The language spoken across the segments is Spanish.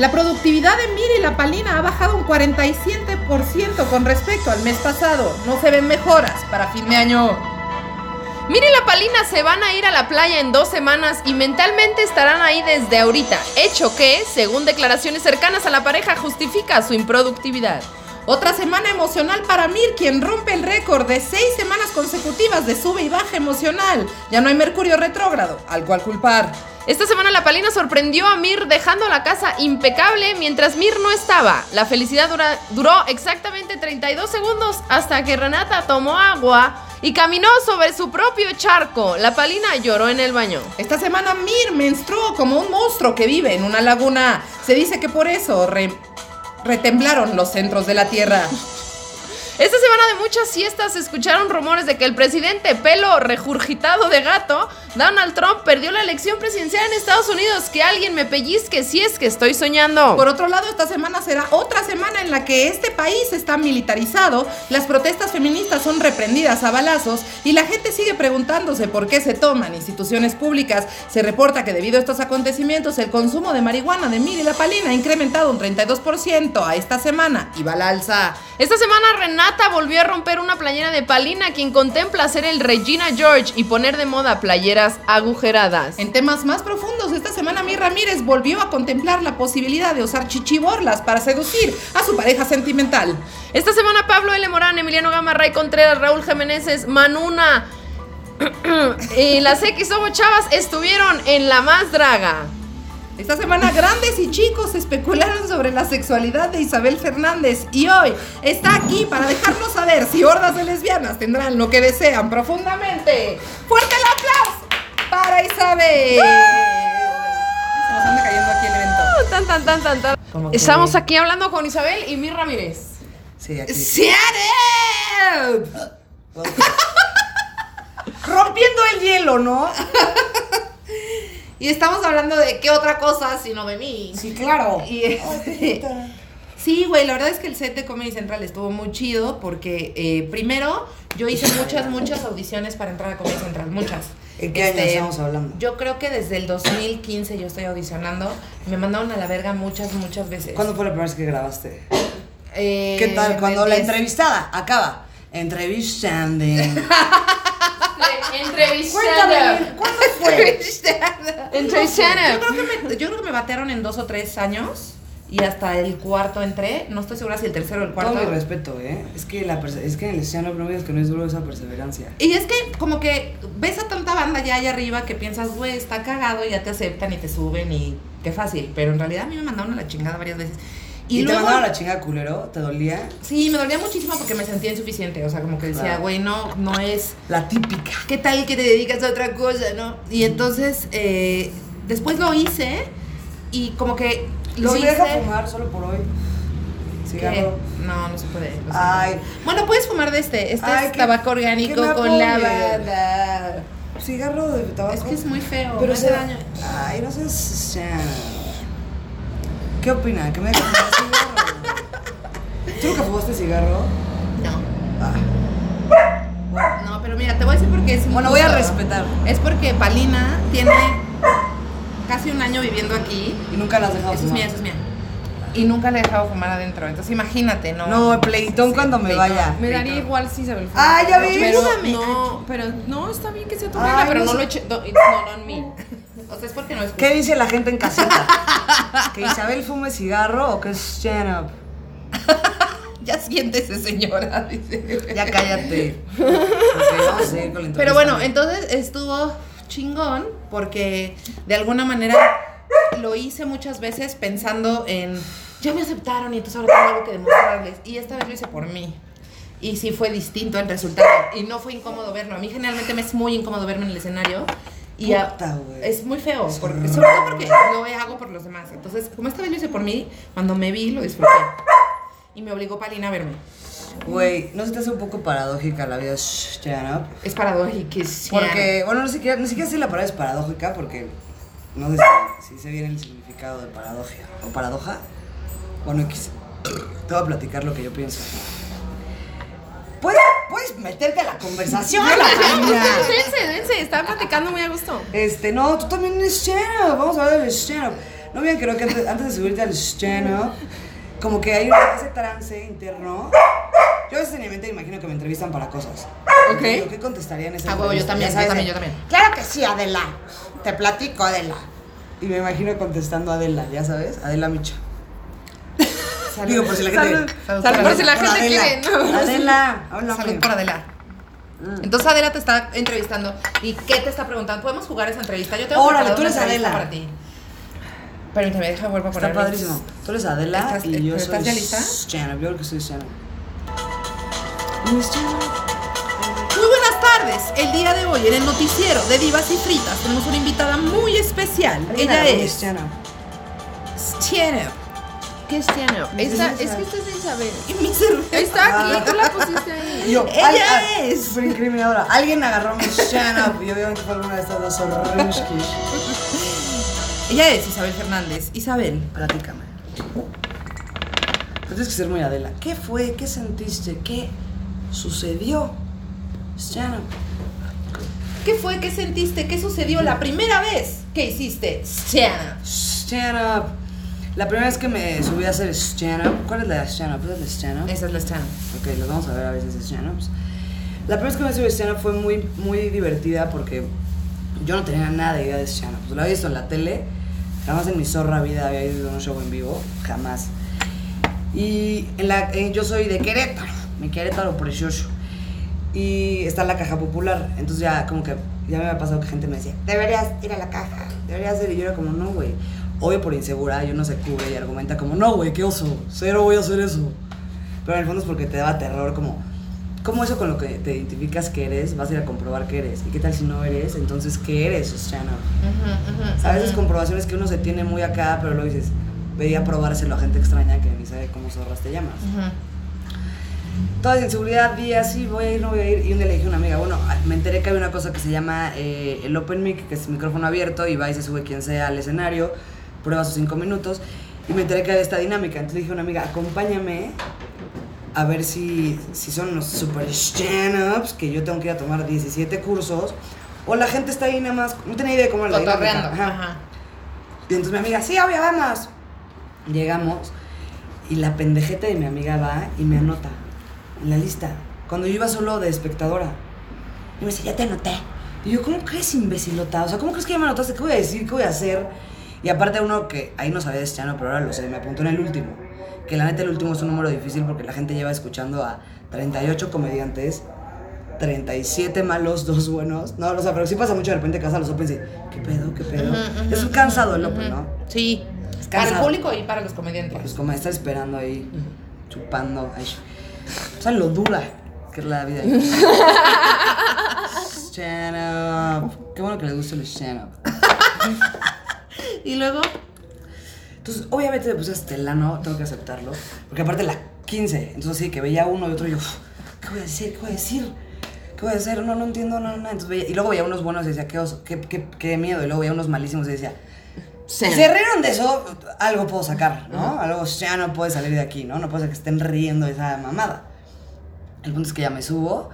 La productividad de Miri La Palina ha bajado un 47% con respecto al mes pasado. No se ven mejoras para fin de año. Miri y la Palina se van a ir a la playa en dos semanas y mentalmente estarán ahí desde ahorita, hecho que, según declaraciones cercanas a la pareja, justifica su improductividad. Otra semana emocional para Mir, quien rompe el récord de seis semanas consecutivas de sube y baja emocional. Ya no hay Mercurio retrógrado, al cual culpar. Esta semana la Palina sorprendió a Mir dejando la casa impecable mientras Mir no estaba. La felicidad dura- duró exactamente 32 segundos hasta que Renata tomó agua y caminó sobre su propio charco. La Palina lloró en el baño. Esta semana Mir menstruó como un monstruo que vive en una laguna. Se dice que por eso re- retemblaron los centros de la Tierra. Esta semana de muchas siestas se escucharon rumores de que el presidente pelo regurgitado de gato, Donald Trump, perdió la elección presidencial en Estados Unidos. Que alguien me pellizque si es que estoy soñando. Por otro lado, esta semana será otra semana en la que este país está militarizado, las protestas feministas son reprendidas a balazos y la gente sigue preguntándose por qué se toman instituciones públicas. Se reporta que debido a estos acontecimientos el consumo de marihuana de Mir y la Palina ha incrementado un 32% a esta semana y va al alza. Esta semana Renata volvió a romper una playera de Palina, quien contempla ser el Regina George y poner de moda playeras agujeradas. En temas más profundos, esta semana Mir Ramírez volvió a contemplar la posibilidad de usar chichiborlas para seducir a su pareja sentimental. Esta semana Pablo L. Morán, Emiliano Gama, Ray Contreras, Raúl Jiménez, Manuna y las X Somos Chavas estuvieron en La Más Draga. Esta semana grandes y chicos especularon sobre la sexualidad de Isabel Fernández y hoy está aquí para dejarnos saber si hordas de lesbianas tendrán lo que desean profundamente. ¡Fuerte el aplauso para Isabel! Se nos anda cayendo aquí el evento. Tan, tan, tan, tan, tan. Que- Estamos aquí hablando con Isabel y Mir Ramírez. Sí. Rompiendo el hielo, ¿no? Y estamos hablando de qué otra cosa sino de mí. Sí, claro. Y este, sí, güey, la verdad es que el set de Comedy Central estuvo muy chido porque eh, primero yo hice muchas, muchas audiciones para entrar a Comedy Central, muchas. ¿En qué año estamos hablando? Yo creo que desde el 2015 yo estoy audicionando. Me mandaron a la verga muchas, muchas veces. ¿Cuándo fue la primera vez que grabaste? Eh, ¿Qué tal? Cuando la entrevistada acaba. Entrevistando. Entrevistando. ¿cuándo fue? Yo Entrevistando. creo, que me, yo creo que me batearon en dos o tres años y hasta el cuarto entré. No estoy segura si el tercero o el Todo cuarto. mi respeto, ¿eh? Es que, la es que en el escenario no me digas que no es duro esa perseverancia. Y es que como que ves a tanta banda ya allá arriba que piensas, güey, está cagado, y ya te aceptan y te suben y qué fácil. Pero en realidad a mí me mandaron a la chingada varias veces. ¿Y, Y, te luego, mandaron a la chinga culero? ¿Te dolía? Sí, me dolía muchísimo porque me sentía insuficiente. O sea, como que decía, güey, no, no es... La típica. ¿Qué tal que te dedicas a otra cosa, no? Y entonces, eh, después lo hice y como que lo ¿Y si hice... deja fumar solo por hoy? ¿Qué? Cigarro. No, no se puede. Ay. Bueno, puedes fumar de este. Este Ay, es tabaco orgánico con la apoye. banda. Cigarro de tabaco. Es que es muy feo. Pero se daño. Ay, no seas. ¿Qué opina? ¿Que me deja fumar cigarro? ¿Tú nunca fumaste cigarro? No. Ah. No, pero mira, te voy a decir por qué es Bueno, voy a respetar. Es porque Palina tiene casi un año viviendo aquí. Y nunca las has dejado Eso es fumar. mía, eso es mía. Y nunca le he dejado fumar adentro. Entonces imagínate, ¿no? No, pleitón Sí, cuando me pleitón. vaya. Me daría igual si Isabel Ah, ya vi. Pero, no, pero no, está bien que sea tu regla, pero no no, lo eche. No, not on me. O sea, es porque no es ¿Qué dice la gente en casita? ¿Que Isabel fume cigarro o que es stand up? Ya siéntese, señora. dice. Ya cállate. Porque vamos a seguir con la Pero bueno, entonces estuvo chingón porque de alguna manera lo hice muchas veces pensando en ya me aceptaron y entonces ahora tengo algo que demostrarles. Y esta vez lo hice por mí. Y sí fue distinto el resultado. Y no fue incómodo verlo. A mí generalmente me es muy incómodo verme en el escenario. Y a- Puta, güey. es muy feo. Porque, sobre todo porque lo hago por los demás. Entonces, como esta vez lo hice por mí, cuando me vi lo disfruté. Y me obligó Palina a verme. Güey, ¿no se te hace un poco paradójica la vida stand up? Es paradójico. Porque, bueno, no siquiera, ni siquiera sé si la palabra es paradójica porque no sé si, si sé bien el significado de paradoja o paradoja. Bueno, X. Te voy a platicar lo que yo pienso. ¿Puedes, puedes meterte a la conversación, la? Dense, dense, estaba platicando muy a gusto. Este, no, tú también es stand-up. Vamos a hablar del stand-up. No bien, creo que antes, antes de subirte al stand-up, como que hay una- ese trance interno. Yo a veces en mi mente imagino que me entrevistan para cosas. Ok. ¿Qué contestaría en ese Ah, huevo, yo también, yo también, yo también. Claro que sí, Adela. Te platico, Adela. Y me imagino contestando a Adela, ya sabes, Adela Micha. Digo, por si la gente. Salud. Salud, por si la Por gente Adela. quiere. no. Adela, háblame. Salud por Adela. Mm. Entonces Adela te está entrevistando. ¿Y qué te está preguntando? ¿Podemos jugar esa entrevista? Yo tengo Órale, tú una eres Adela. para ti. Permíteme, deja vuelvo a Está poner. padrísimo. Tú eres Adela ¿Estás- y yo soy. estás ya lista? Shannon, yo creo que soy Shannon. Muy buenas tardes. El día de hoy en el noticiero de Divas y Fritas tenemos una invitada muy especial. Ella es Shannon. ¿Qué es Tiana? Esta, es que esta es Isabel. Y mi cerveza. Está aquí, tú la pusiste ahí. yo, Ella al- al- es. Súper incriminadora. Alguien agarró Miss Shannon y obviamente fue alguna de estas dos. Ella es Isabel Fernández. Isabel. Platícame. Pero tienes que ser muy Adela. ¿Qué fue? ¿Qué sentiste? ¿Qué sucedió? Shannon. ¿Qué fue? ¿Qué sentiste? ¿Qué sucedió la primera vez que hiciste Tiana? Stand up. La primera vez que me subí a hacer stand up. ¿Cuál es la de stand up? ¿Es la de stand up? Esa es la Tiana. Ok, los vamos a ver a veces stand-ups. La primera vez que me subí a stand-up fue muy, muy divertida porque yo no tenía nada de idea de stand-up. Pues lo había visto en la tele, jamás en mi zorra vida había ido a un show en vivo, jamás. Y en la, eh, yo soy de Querétaro, mi Querétaro precioso. Y está la caja popular, entonces ya como que ya me había pasado que gente me decía, deberías ir a la caja, deberías ir. Y yo era como, no, güey. Obvio por insegura, yo no se cubre y argumenta como, no, güey, qué oso, cero voy a hacer eso. Pero en el fondo es porque te daba terror, como, ¿cómo eso con lo que te identificas que eres, vas a ir a comprobar que eres? ¿Y qué tal si no eres? Entonces, ¿qué eres, Oceano? A veces comprobaciones que uno se tiene muy acá, pero luego dices, veía probárselo a gente extraña que ni sabe cómo zorras te llamas. Toda inseguridad, vi así, voy a ir, no voy a ir. Y un día le dije a una amiga, bueno, me enteré que hay una cosa que se llama eh, el Open Mic, que es micrófono abierto, y va y se sube quien sea al escenario, prueba sus cinco minutos. Y me enteré que había esta dinámica. Entonces le dije a una amiga, acompáñame a ver si, si son unos super stand-ups, que yo tengo que ir a tomar 17 cursos, o la gente está ahí nada más, no tenía idea de cómo era la dinámica. Ajá. Ajá. Y entonces mi amiga, sí, obvio, vamos. Llegamos y la pendejete de mi amiga va y me anota en la lista. Cuando yo iba solo de espectadora. Y me dice, ya te anoté. Y yo, ¿cómo crees, imbecilota? O sea, ¿cómo crees que ya me anotaste? ¿Qué voy a decir? ¿Qué voy a hacer? Y aparte uno que ahí no sabía de este año, pero ahora lo sé, me apuntó en el último. Que la neta el último es un número difícil porque la gente lleva escuchando a 38 comediantes, 37 malos, dos buenos. No, o sea, pero sí pasa mucho de repente que vas a los Opens y, ¿qué pedo? ¿Qué pedo? es un cansado el Open, ¿no? Sí. Para el cansado. público y para los comediantes. Pues como estar esperando ahí, chupando. Ay. O sea, lo dura que es la vida. stand up. Qué bueno que le gusta el stand up. Y luego, Entonces, obviamente me puse estelano, tengo que aceptarlo. Porque aparte la 15, entonces sí, que veía uno y otro y yo, "Uf, ¿qué voy a decir? ¿Qué voy a decir? ¿Qué voy a hacer? No, no entiendo, no, no. Entonces veía, y luego veía unos buenos y decía, qué oso, qué, qué, qué miedo. Y luego veía unos malísimos y decía, se rieron de eso, algo puedo sacar, ¿no? Algo ya no puede salir de aquí, ¿no? No puede ser que estén riendo de esa mamada. El punto es que ya me subo.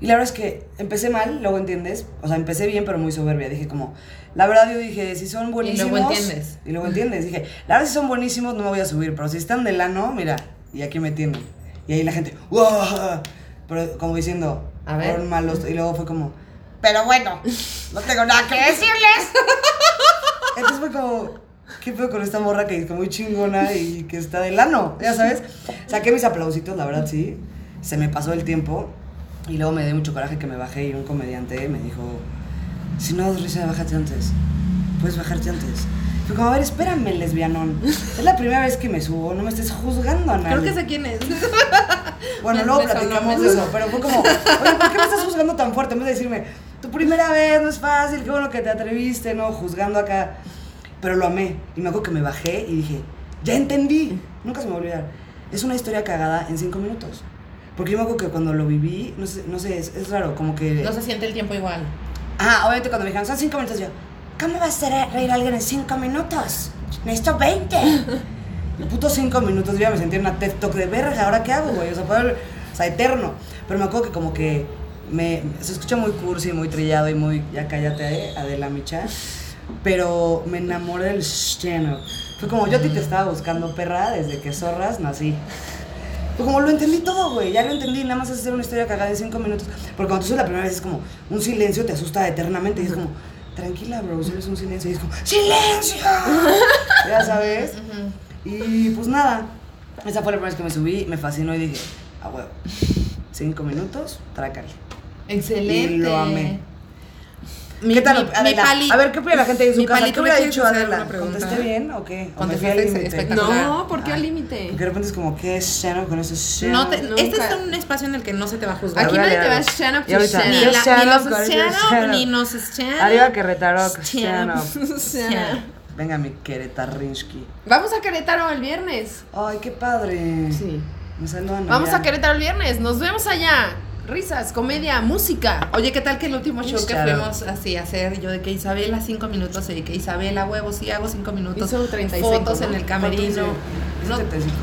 Y la verdad es que empecé mal, luego entiendes. O sea, empecé bien, pero muy soberbia. Dije como, la verdad yo dije, si son buenísimos... luego entiendes. Y luego entiendes. Dije, la verdad si son buenísimos no me voy a subir, pero si están de lano, mira, y aquí me tienen. Y ahí la gente, ¡wow! Pero como diciendo, A ver. fueron malos. Y luego fue como, pero bueno, no tengo nada que decirles. Entonces fue como, ¿qué pedo con esta morra que es muy chingona y que está de lano? Ya sabes. Saqué mis aplausitos, la verdad sí. Se me pasó el tiempo y luego me dio mucho coraje que me bajé y un comediante me dijo, si no das risa, bájate antes. Puedes bajarte antes. Fue como, a ver, espérame, lesbianón. Es la primera vez que me subo, no me estés juzgando a nadie. creo que sé quién es. Bueno, Me- luego platicamos de eso, pero fue como, oye, ¿por qué me estás juzgando tan fuerte? En vez de decirme, tu primera vez no es fácil, qué bueno que te atreviste, ¿no? Juzgando acá. Pero lo amé. Y me acuerdo que me bajé y dije, ya entendí. Nunca se me va a olvidar. Es una historia cagada en cinco minutos. Porque yo me acuerdo que cuando lo viví, no sé, no sé es, es raro, como que... No se siente el tiempo igual. Ah, obviamente cuando me dijeron, son cinco minutos, yo, ¿cómo va a hacer reír a alguien en cinco minutos? Necesito 20. Y puto cinco minutos, yo ya me sentí en una TED Talk de verga, ¿ahora qué hago, güey? O sea, poder, o sea, eterno. Pero me acuerdo que como que me, se escucha muy cursi, muy trillado y muy, ya cállate, eh, Adela Micha. Pero me enamoré del stand-up. Fue como yo a ti te estaba buscando, perra, desde que zorras nací. Fue como lo entendí todo, güey. Ya lo entendí. Nada más es hacer una historia cagada en cinco minutos. Porque cuando tú subes la primera vez es como un silencio te asusta eternamente. Y es como, tranquila, bro, solo es un silencio. Y es como, ¡silencio! ya sabes. Y pues nada. Esa fue la primera vez que me subí. Me fascinó y dije, a huevo. Cinco minutos, trácale. Excelente. Y lo amé. Mi- ¿Qué tal? mi- mi Adela? pali- a ver, ¿qué opina la gente de su casa? ¿Qué ¿tú me hubiera dicho Adela? ¿Contesté bien o qué? ¿O me Contestaste fui al límite? espectacular. No, ¿por qué al límite? Porque de repente es como, ¿qué es stand-up con ese stand No te- este es un espacio en el que no se te va a juzgar. Aquí nadie te va a Y to ahorita, stand Ni, los stand ni nos stand Arriba Querétaro. Stand up. Venga, mi Querétarinsky. Vamos a Querétaro el viernes. Ay, qué padre. Sí. Me Vamos a Querétaro el viernes. Nos vemos allá. Risas, comedia, música. Oye, ¿qué tal que el último show que Claro. fuimos así a hacer? Yo de que Isabela cinco minutos y de que Isabela huevos, sí hago cinco minutos. Hizo 35, Fotos ¿no? en el camerino. ¿Hice No, 75?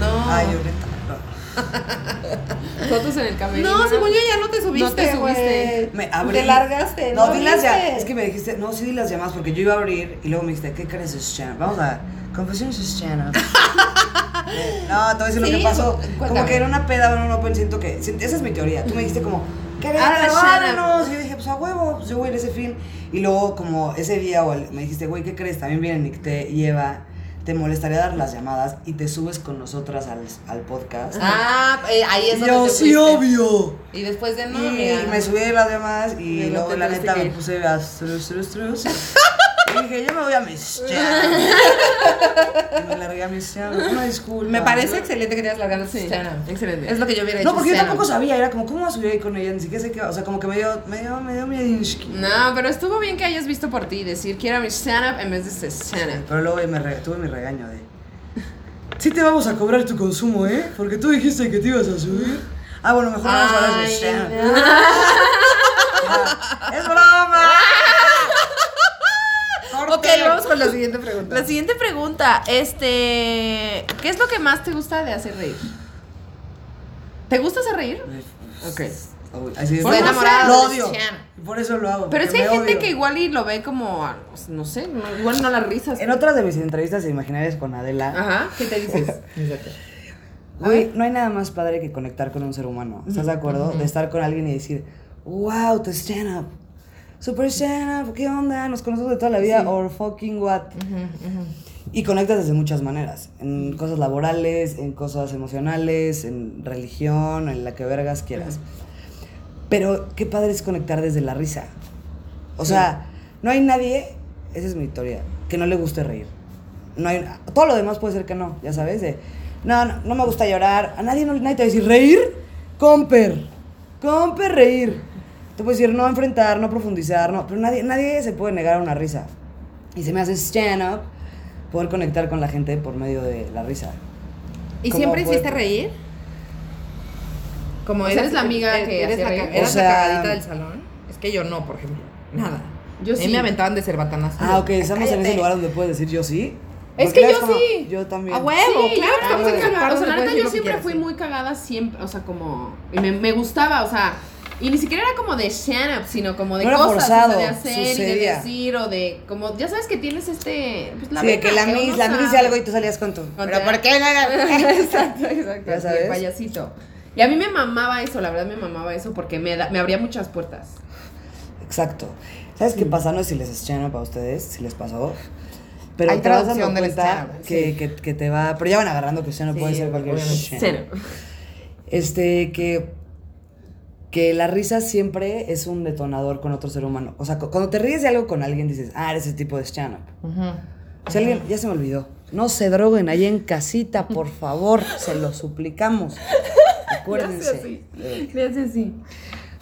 no. Ay, ahorita. Fotos en el camerino. No, según yo ya no te subiste. No te subiste. Me abrí. Te largaste. No, dilas ya. viste? Es que me dijiste, no, sí di las llamadas porque yo iba a abrir y luego me dijiste, ¿qué crees es stand Vamos a. Confesiones es stand No, te voy a decir lo que pasó. cuéntame. Como que era una peda en un open, siento que. Esa es mi teoría. Tú me dijiste como, stand-up. Ábrenos. Y yo dije, pues a huevo, pues yo voy a ir ese fin. Y luego, como ese día o me dijiste, güey, ¿qué crees? También viene Nicté y Eva. ¿Te molestaría dar las llamadas y te subes con nosotras al, al podcast? Ah, eh, ahí es donde yo, te sí, fuiste. obvio. Y después de no, y amiga. me subí a las llamadas y Y luego la neta que me puse a strus, strus, strus. y dije, yo me voy a mis me largué a mis. Una disculpa. Me parece excelente que te hayas largado Sí, stand-up. excelente. Es lo que yo hubiera hecho. No, porque yo stand-up. tampoco sabía, era como, ¿cómo vas a subir ahí con ella? Ni siquiera sé qué, o sea, como que me dio, me dio, me dio miedinsky. No, pero estuvo bien que hayas visto por ti decir quiero mi stand up en vez de este stand up. Pero luego me re- tuve mi regaño de, sí te vamos a cobrar tu consumo, ¿eh? Porque tú dijiste que te ibas a subir. Ah, bueno, mejor vamos a hablar de Ay, stand ¡Es broma! Ok, vamos con la siguiente pregunta. La siguiente pregunta, este, ¿qué es lo que más te gusta de hacer reír? ¿Te gusta hacer reír? Ok. Así Por enamorado Lo odio. Por eso lo hago. Pero es que hay gente odio. que igual y lo ve como, no sé, no- igual no las risas. En otras de mis entrevistas imaginarias con Adela, Ajá, ¿qué te dices? güey, no hay nada más padre que conectar con un ser humano. ¿Estás de acuerdo? De estar con alguien y decir, wow, te stand up. Super up, ¿qué onda? Nos conocemos de toda la vida, or fucking what. Y conectas desde muchas maneras. En cosas laborales, en cosas emocionales, en religión, en la que vergas quieras. Pero qué padre es conectar desde la risa. O sea, no hay nadie, esa es mi historia, que no le guste reír. No hay, todo lo demás puede ser que no, ya sabes, de, no, no, no me gusta llorar. A nadie, no, nadie te va a decir, ¿reír? Comper, comper, reír. Te puede decir, no enfrentar, no profundizar, no, pero nadie, nadie se puede negar a una risa. Y se me hace stand-up poder conectar con la gente por medio de la risa. ¿Y ¿Cómo siempre fue? hiciste reír? Como O sea, eres la amiga que eres hacía la, reír. O sea- la cagadita del salón. Es que yo no, por ejemplo. Nada. Yo A mí sí. me aventaban de cerbatanas. Ah, ok, estamos en ese lugar donde puedes decir yo sí. Es que eres yo como, sí. Yo también. A huevo, Sí, claro, estamos en cagada. lugar O sea, la puedes neta yo que siempre fui muy cagada siempre, o sea, como y me, me gustaba, o sea, y ni siquiera era como de stand up, sino como de No cosas o sea, forzado, de hacer y de decir o de como ya sabes que tienes este pues la sí, de que la Miss, la Miss algo y tú salías con tu. Con ¿Pero por qué no era? exacto, exacto, Ya sabes. el payasito. Y a mí me mamaba eso, la verdad me mamaba eso porque me, da- me abría muchas puertas. Exacto. ¿Sabes qué pasa? No sé si les stand up a ustedes, si les pasó. Pero Hay te vas dando cuenta stand-up, que, que, que te va. Pero ya van agarrando que stand up Sí, puede ser cualquier. Cero. Este, que. Que la risa siempre es un detonador con otro ser humano. O sea, cu- cuando te ríes de algo con alguien, dices, ah, eres ese tipo de stand-up. Si alguien, ya se me olvidó. No se droguen ahí en casita, por favor. se lo suplicamos. Acuérdense. Gracias, así.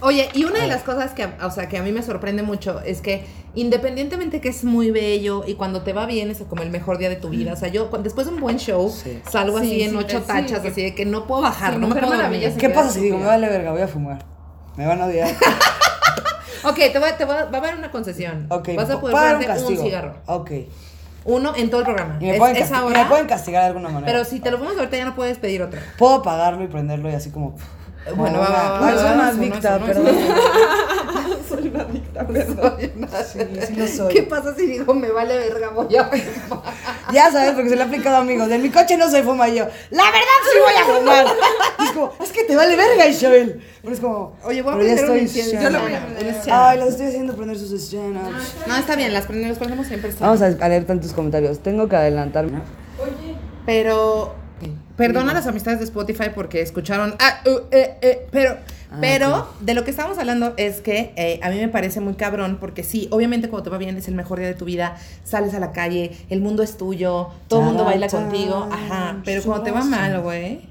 Oye, y una de las cosas que, o sea, que a mí me sorprende mucho es que independientemente que es muy bello y cuando te va bien es como el mejor día de tu vida. O sea, yo después de un buen show Sí. salgo Sí, así en sí, ocho sí, tachas, así de que no puedo bajar, Sí, no me puedo dormir. ¿Qué pasa si digo, me vale verga, voy a fumar? Me van a odiar. Ok, te, voy, te voy- va a haber una concesión. Ok, Vas a poder ponerte un, cigarro. Ok. Uno en todo el programa. Y me, es, pueden es ahora, me pueden castigar de alguna manera. pero si te lo pones ahorita ya no puedes pedir otro. Puedo apagarlo y prenderlo y así como. Bueno, va, más perdón. soy una adicta, perdón. Sí, sí lo soy. ¿Qué pasa si digo me vale verga, voy a Ya sabes, porque se le ha aplicado a amigos. De mi coche no se fuma y yo. La verdad sí voy a fumar. Y es como, es que te vale verga, Isabel. Pero es como, Oye, voy a prender un estoy Yo lo voy a prender Ay, las estoy haciendo prender sus stand-ups. No, está bien, las prendemos, los prendemos siempre. Vamos a leer tantos comentarios. Tengo que adelantarme. Pero perdona las amistades de Spotify porque escucharon. Ah, uh, eh, eh, pero, Ah, pero de lo que estamos hablando es que eh, a mí me parece muy cabrón porque sí, obviamente cuando te va bien es el mejor día de tu vida, sales a la calle, el mundo es tuyo, todo el mundo baila contigo, ajá. Pero cuando te va mal, güey.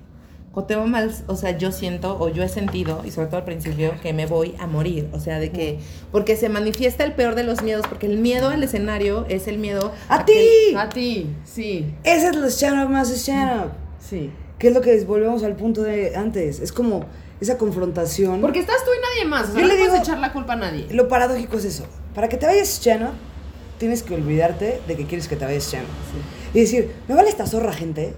Cuando te va mal, o sea, yo siento o yo he sentido, y sobre todo al principio, que me voy a morir. O sea, de que. Porque se manifiesta el peor de los miedos, porque el miedo al escenario es el miedo ¡A ti! A ti, sí, Ese es el stand-up más stand-up. sí. Que es lo que volvemos al punto de antes. Es como esa confrontación. Porque estás tú y nadie más. O sea, Yo no le puedes digo- echar la culpa a nadie. Lo paradójico es eso. Para que te vayas stand-up, tienes que olvidarte de que quieres que te vayas stand-up. Y decir, me vale esta zorra, gente.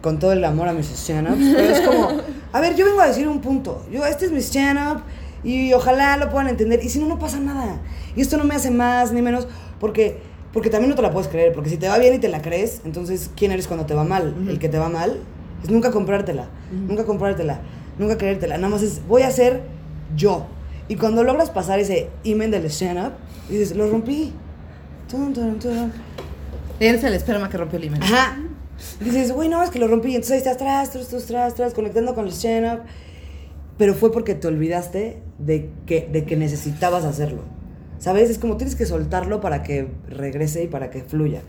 Con todo el amor a mis stand-ups. Pero es como, a ver, yo vengo a decir un punto. Yo, este es mi stand-up. Y ojalá lo puedan entender. Y si no, no pasa nada. Y esto no me hace más ni menos. Porque, porque también no te la puedes creer. Porque si te va bien y te la crees, entonces, ¿quién eres cuando te va mal? El que te va mal es nunca comprártela. Nunca comprártela. Nunca creértela. Nada más es, voy a ser yo. Y cuando logras pasar ese imen del stand-up, dices, lo rompí. Tun, tun, tun. Eres el esperma que rompió el himen. Ajá. Dices, güey, no, es que lo rompí. Entonces ahí estás tras, tras, tras, tras, tras, conectando con el stand-up. Pero fue porque te olvidaste de que, de que necesitabas hacerlo. ¿Sabes? Es como tienes que soltarlo para que regrese y para que fluya.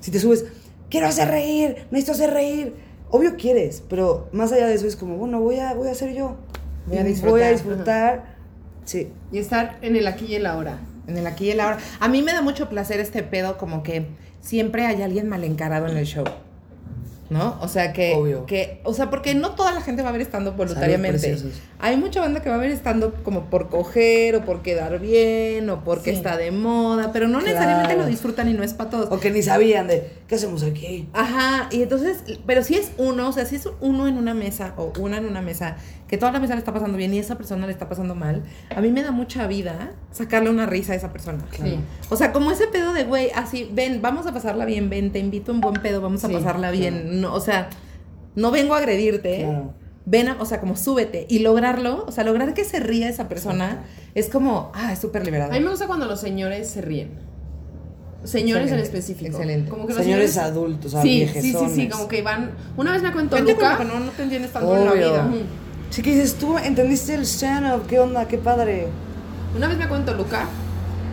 Si te subes, quiero hacer reír, necesito hacer reír. Obvio quieres, pero más allá de eso es como, bueno, voy a, voy a ser yo. Voy a disfrutar. Voy a disfrutar. Sí. Y estar en el aquí y el ahora. En el aquí y el ahora. A mí me da mucho placer este pedo, como que siempre hay alguien mal encarado en el show. ¿No? O sea que, Obvio. que, o sea, porque no toda la gente va a ver estando voluntariamente. Hay mucha banda que va a ver estando como por coger o por quedar bien o porque Sí. está de moda, pero no Claro. necesariamente lo disfrutan y no es para todos. O que ni sabían de, ¿qué hacemos aquí? Ajá, y entonces, pero si es uno, o sea, si es uno en una mesa o una en una mesa, que toda la mesa le está pasando bien y esa persona le está pasando mal, a mí me da mucha vida sacarle una risa a esa persona. Sí. O sea, como ese pedo de, güey, así, ven, vamos a pasarla bien, ven, te invito a un buen pedo, vamos a Sí, pasarla bien. No, o sea, no vengo a agredirte, Claro. ven, a- o sea, como súbete. Y lograrlo, o sea, lograr que se ría esa persona es como, ah, es súper A liberador. mí me gusta cuando los señores se ríen. Señores en Excelente, específico. excelente. Como que los Señores adultos, o sea, sí, sí, sí, sí, como que van. Una vez me cuento Gente con la Luca. que no, no te entiendes tanto en la vida. Ujú. Sí que dices, tú entendiste el stand-up, ¿qué onda? ¿Qué padre? Una vez me cuento Luca.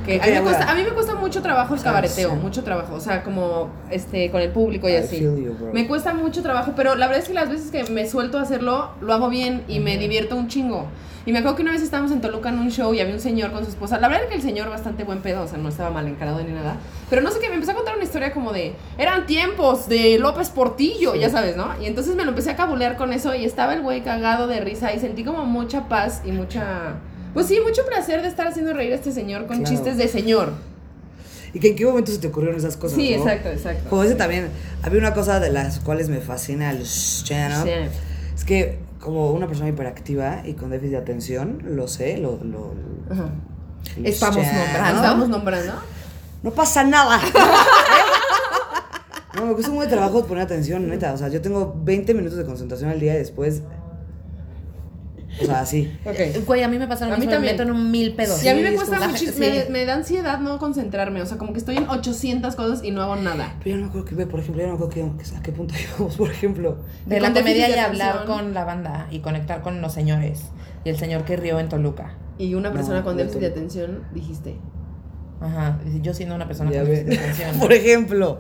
Que a mí, me cuesta, a mí me cuesta mucho trabajo el Sí, cabareteo, mucho trabajo, o sea, como este con el público y así. you, me cuesta mucho trabajo, pero la verdad es que las veces que me suelto a hacerlo, lo hago bien y me divierto un chingo. Y me acuerdo que una vez estábamos en Toluca en un show y había un señor con su esposa. La verdad es que el señor bastante buen pedo, o sea, no estaba mal encarado ni nada. Pero no sé qué, me empezó a contar una historia como de, eran tiempos de López Portillo, ya sabes, ¿no? Y entonces me lo empecé a cabulear con eso y estaba el güey cagado de risa y sentí como mucha paz y mucha... Pues sí, mucho placer de estar haciendo reír a este señor con Claro. chistes de señor. ¿Y que en qué momento se te ocurrieron esas cosas? Sí, no? exacto, exacto. Como ese también, había una cosa de las cuales me fascina el stand-up. Sí. Es que como una persona hiperactiva y con déficit de atención, lo sé, lo... lo Ajá. Estamos nombrando. ¿Estamos nombrando? No pasa nada. No, me cuesta un buen trabajo poner atención, neta. O sea, yo tengo 20 minutos de concentración al día y después. O sea, así. Ok. Güey, a mí me pasa lo A mí mismo, me también. meto en un mil pedos. Y a mí me cuesta gente- me, da ansiedad no concentrarme, o sea, como que estoy en 800 cosas y no hago nada. Pero yo no me acuerdo que, ve, por ejemplo, yo no me acuerdo que, a qué punto íbamos, por ejemplo. De Y la comedia de y hablar con la banda y conectar con los señores. Y el señor que rió en Toluca. Y una No, persona con déficit de atención, dijiste. Ajá. Yo siendo una persona Ya con déficit de atención. Por ejemplo.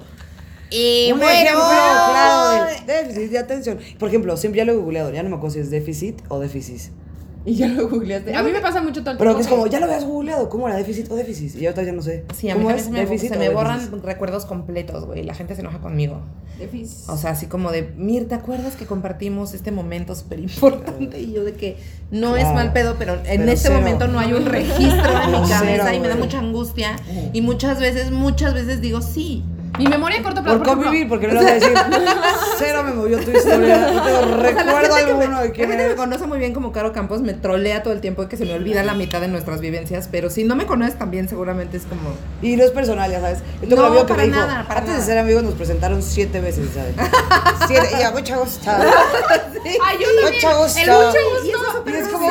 Y un ejemplo claro de déficit de atención. Por ejemplo, siempre ya lo he googleado, ya no me acuerdo si es déficit o déficit. Y ya lo googleaste. A mí me pasa mucho todo el Pero que es como, ya lo habías googleado, ¿cómo era déficit o déficit? Y yo ahorita ya no sé. Sí, a mí ¿Cómo también es? se me, ¿Déficit se me déficit? borran recuerdos completos, güey. La gente se enoja conmigo. Déficit. O sea, así como de, Mir, ¿te acuerdas que compartimos este momento súper importante? Y yo de que no es Claro. mal pedo, pero en Pero este cero. momento no hay un registro en mi Cero, cabeza y me da mucha angustia. Y muchas veces, muchas veces digo sí. Mi memoria a corto plazo. Por ejemplo, convivir, porque no le vas a decir, cero me movió tu historia, no tengo O sea, la recuerdo gente que me- alguno de la quién gente que me conoce muy bien como Caro Campos me trolea todo el tiempo que se me olvida la mitad de nuestras vivencias, pero si no me conoces también seguramente es como... Y no es personal, ya sabes. No, que para me dijo, nada, para antes de ser amigos nos presentaron siete veces, ¿sabes? siete, y a mucho gusto. Ay, yo también. Mucho gusto. El mucho Y eso es gusto. Y es como,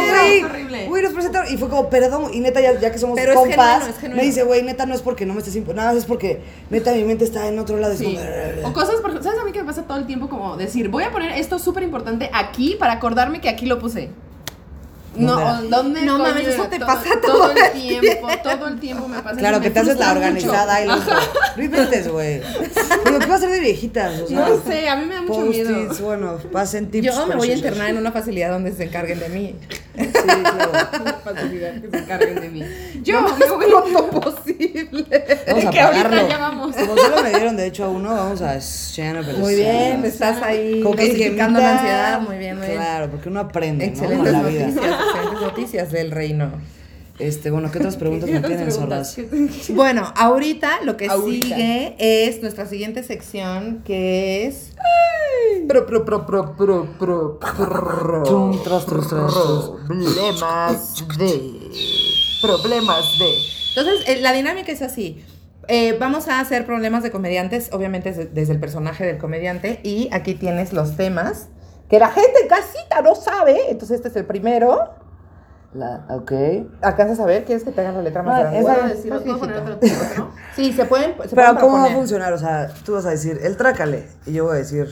güey, nos presentaron. Y fue como, perdón. Y neta, ya, ya que somos Pero es compas, genuino, es genuino. me dice, güey, neta, no es porque no me estés imp- Nada, es porque neta mi mente está en otro lado. Sí. como, O cosas, por- ¿sabes a mí que me pasa todo el tiempo? Como decir, voy a poner esto súper importante aquí para acordarme que aquí lo puse. No, ¿Dónde? No mames, eso te todo, pasa todo todo el el tiempo, todo el tiempo me pasa. Claro, que te haces la organizada mucho. y lo No inventes, güey. Pero ¿qué va a ser de viejitas? O sea, No sé, a mí me da mucho miedo. bueno, pasen tips. Yo me voy a internar en una facilidad donde se encarguen de mí. Sí, claro. Facilidad que se encarguen de mí. Yo Lo me voy pronto posible. Que ahorita pagarlo. ya vamos. Como solo me dieron de hecho a uno, vamos a Shana Muy bien, estás ahí Como dosificando la ansiedad. Muy bien, muy bien. Claro, porque uno aprende, ¿no? Excelentes En la vida. noticias, excelentes noticias del reino. Este, bueno, ¿qué otras preguntas me tienen, zorras? Bueno, ahorita lo que Ahorita. sigue es nuestra siguiente sección que es. Pro, pro, pro, pro, pro, pro, pro. Trum, tras, tras, tras, tras. Problemas de. Problemas de. Entonces, eh, la dinámica es así. Eh, vamos a hacer problemas de comediantes, obviamente desde, desde el personaje del comediante. Y aquí tienes los temas que la gente en casita no sabe. Entonces, este es el primero. La, ok. ¿Alcanzas a ver? ¿Quieres que te haga la letra más Ah, grande? ¿Puedo es- decir, ¿puedo poner otro? Sí, se pueden. Se Pero pueden ¿cómo va a funcionar? O sea, tú vas a decir, el trácale, y yo voy a decir...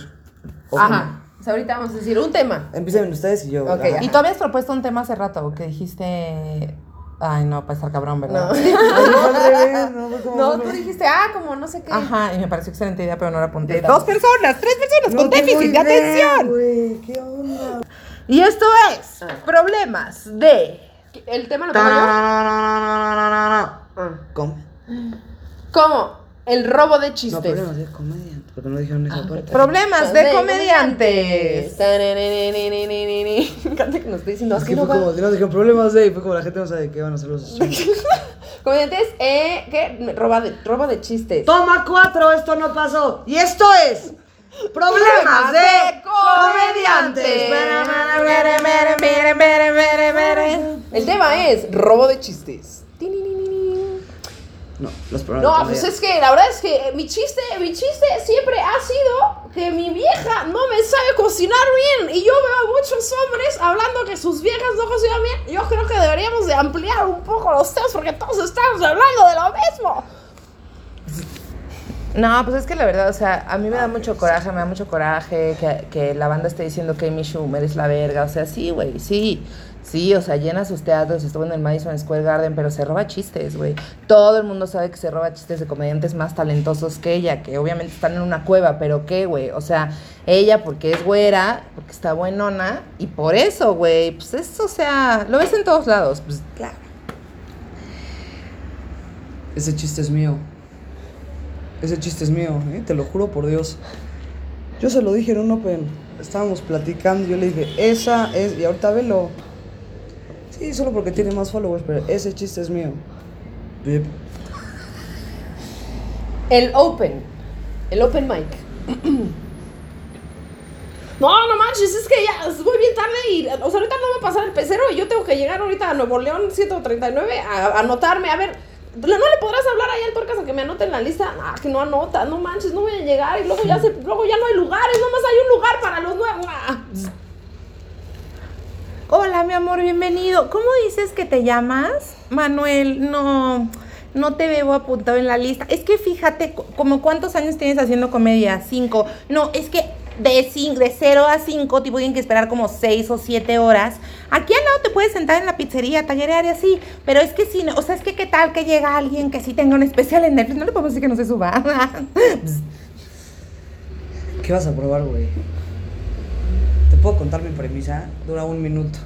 Ajá. O sea, ahorita vamos a decir un tema. Empiecen ustedes y yo... Ok, ajá. y tú habías propuesto un tema hace rato que dijiste. Ay, no, para estar cabrón, ¿verdad? No. No, No, tú dijiste, ah, como no sé qué. Ajá, y me pareció excelente idea, pero no la apunté. Dos personas, tres personas No con déficit de atención. güey, ¿Qué onda? Y esto es problemas de. ¿El tema lo pongo yo? ¿Cómo? ¿Cómo? El robo de No, chistes. problemas de comedia, porque no dijeron esa parte. Problemas de comediantes. Me encanta que nos esté diciendo Es así. que fue no como, si no dijeron problemas de, y fue como la gente no sabe qué van a hacer los Comediantes, eh, ¿qué? Roba de, robo de chistes. Toma cuatro, esto no pasó. Y esto es Problemas de Comediantes. El tema es robo de chistes. No, los problemas No, pues es que la verdad es que mi chiste, mi chiste siempre ha sido que mi vieja no me sabe cocinar bien. Y yo veo a muchos hombres hablando que sus viejas no cocinan bien. Yo creo que deberíamos de ampliar un poco los temas porque todos estamos hablando de lo mismo. No, pues es que la verdad, o sea, a mí me da mucho coraje, me da mucho coraje que, que la banda esté diciendo que Amy Schumer es la verga. O sea, sí, güey, sí. Sí, o sea, llena sus teatros, estuvo en el Madison Square Garden, pero se roba chistes, güey. Todo el mundo sabe que se roba chistes de comediantes más talentosos que ella, que obviamente están en una cueva, pero ¿qué, güey? O sea, ella porque es güera, porque está buenona, y por eso, güey, pues eso, o sea, lo ves en todos lados, pues claro. Ese chiste es mío. Ese chiste es mío, ¿eh? te lo juro por Dios. Yo se lo dije en un Open. Estábamos platicando, yo le dije, esa es. Y ahorita velo. Sí, solo porque tiene más followers, pero ese chiste es mío. Bip. El open. El open mic. No, no manches, es que ya voy bien tarde y, o sea, ahorita no va a pasar el pecero y yo tengo que llegar ahorita a Nuevo León 139 a a anotarme. A ver, ¿no le podrás hablar ahí al Torcas a que me anote en la lista? Ah, que no anota, no manches, no voy a llegar y luego ya, se, luego ya no hay lugares, nomás hay un lugar para los nuevos. Hola, mi amor, bienvenido. ¿Cómo dices que te llamas? Manuel, no, no te veo apuntado en la lista. Es que fíjate, co- como cuántos años tienes haciendo comedia? Cinco. No, es que de, cin- de cero a cinco, tipo, tienen que esperar como seis o siete horas. Aquí al lado te puedes sentar en la pizzería, tallerear y así. Pero es que sí, no, o sea, es que qué tal que llega alguien que sí tenga un especial en Netflix. No le podemos decir que no se suba. ¿Qué vas a probar, güey? ¿Te puedo contar mi premisa? Dura un minuto.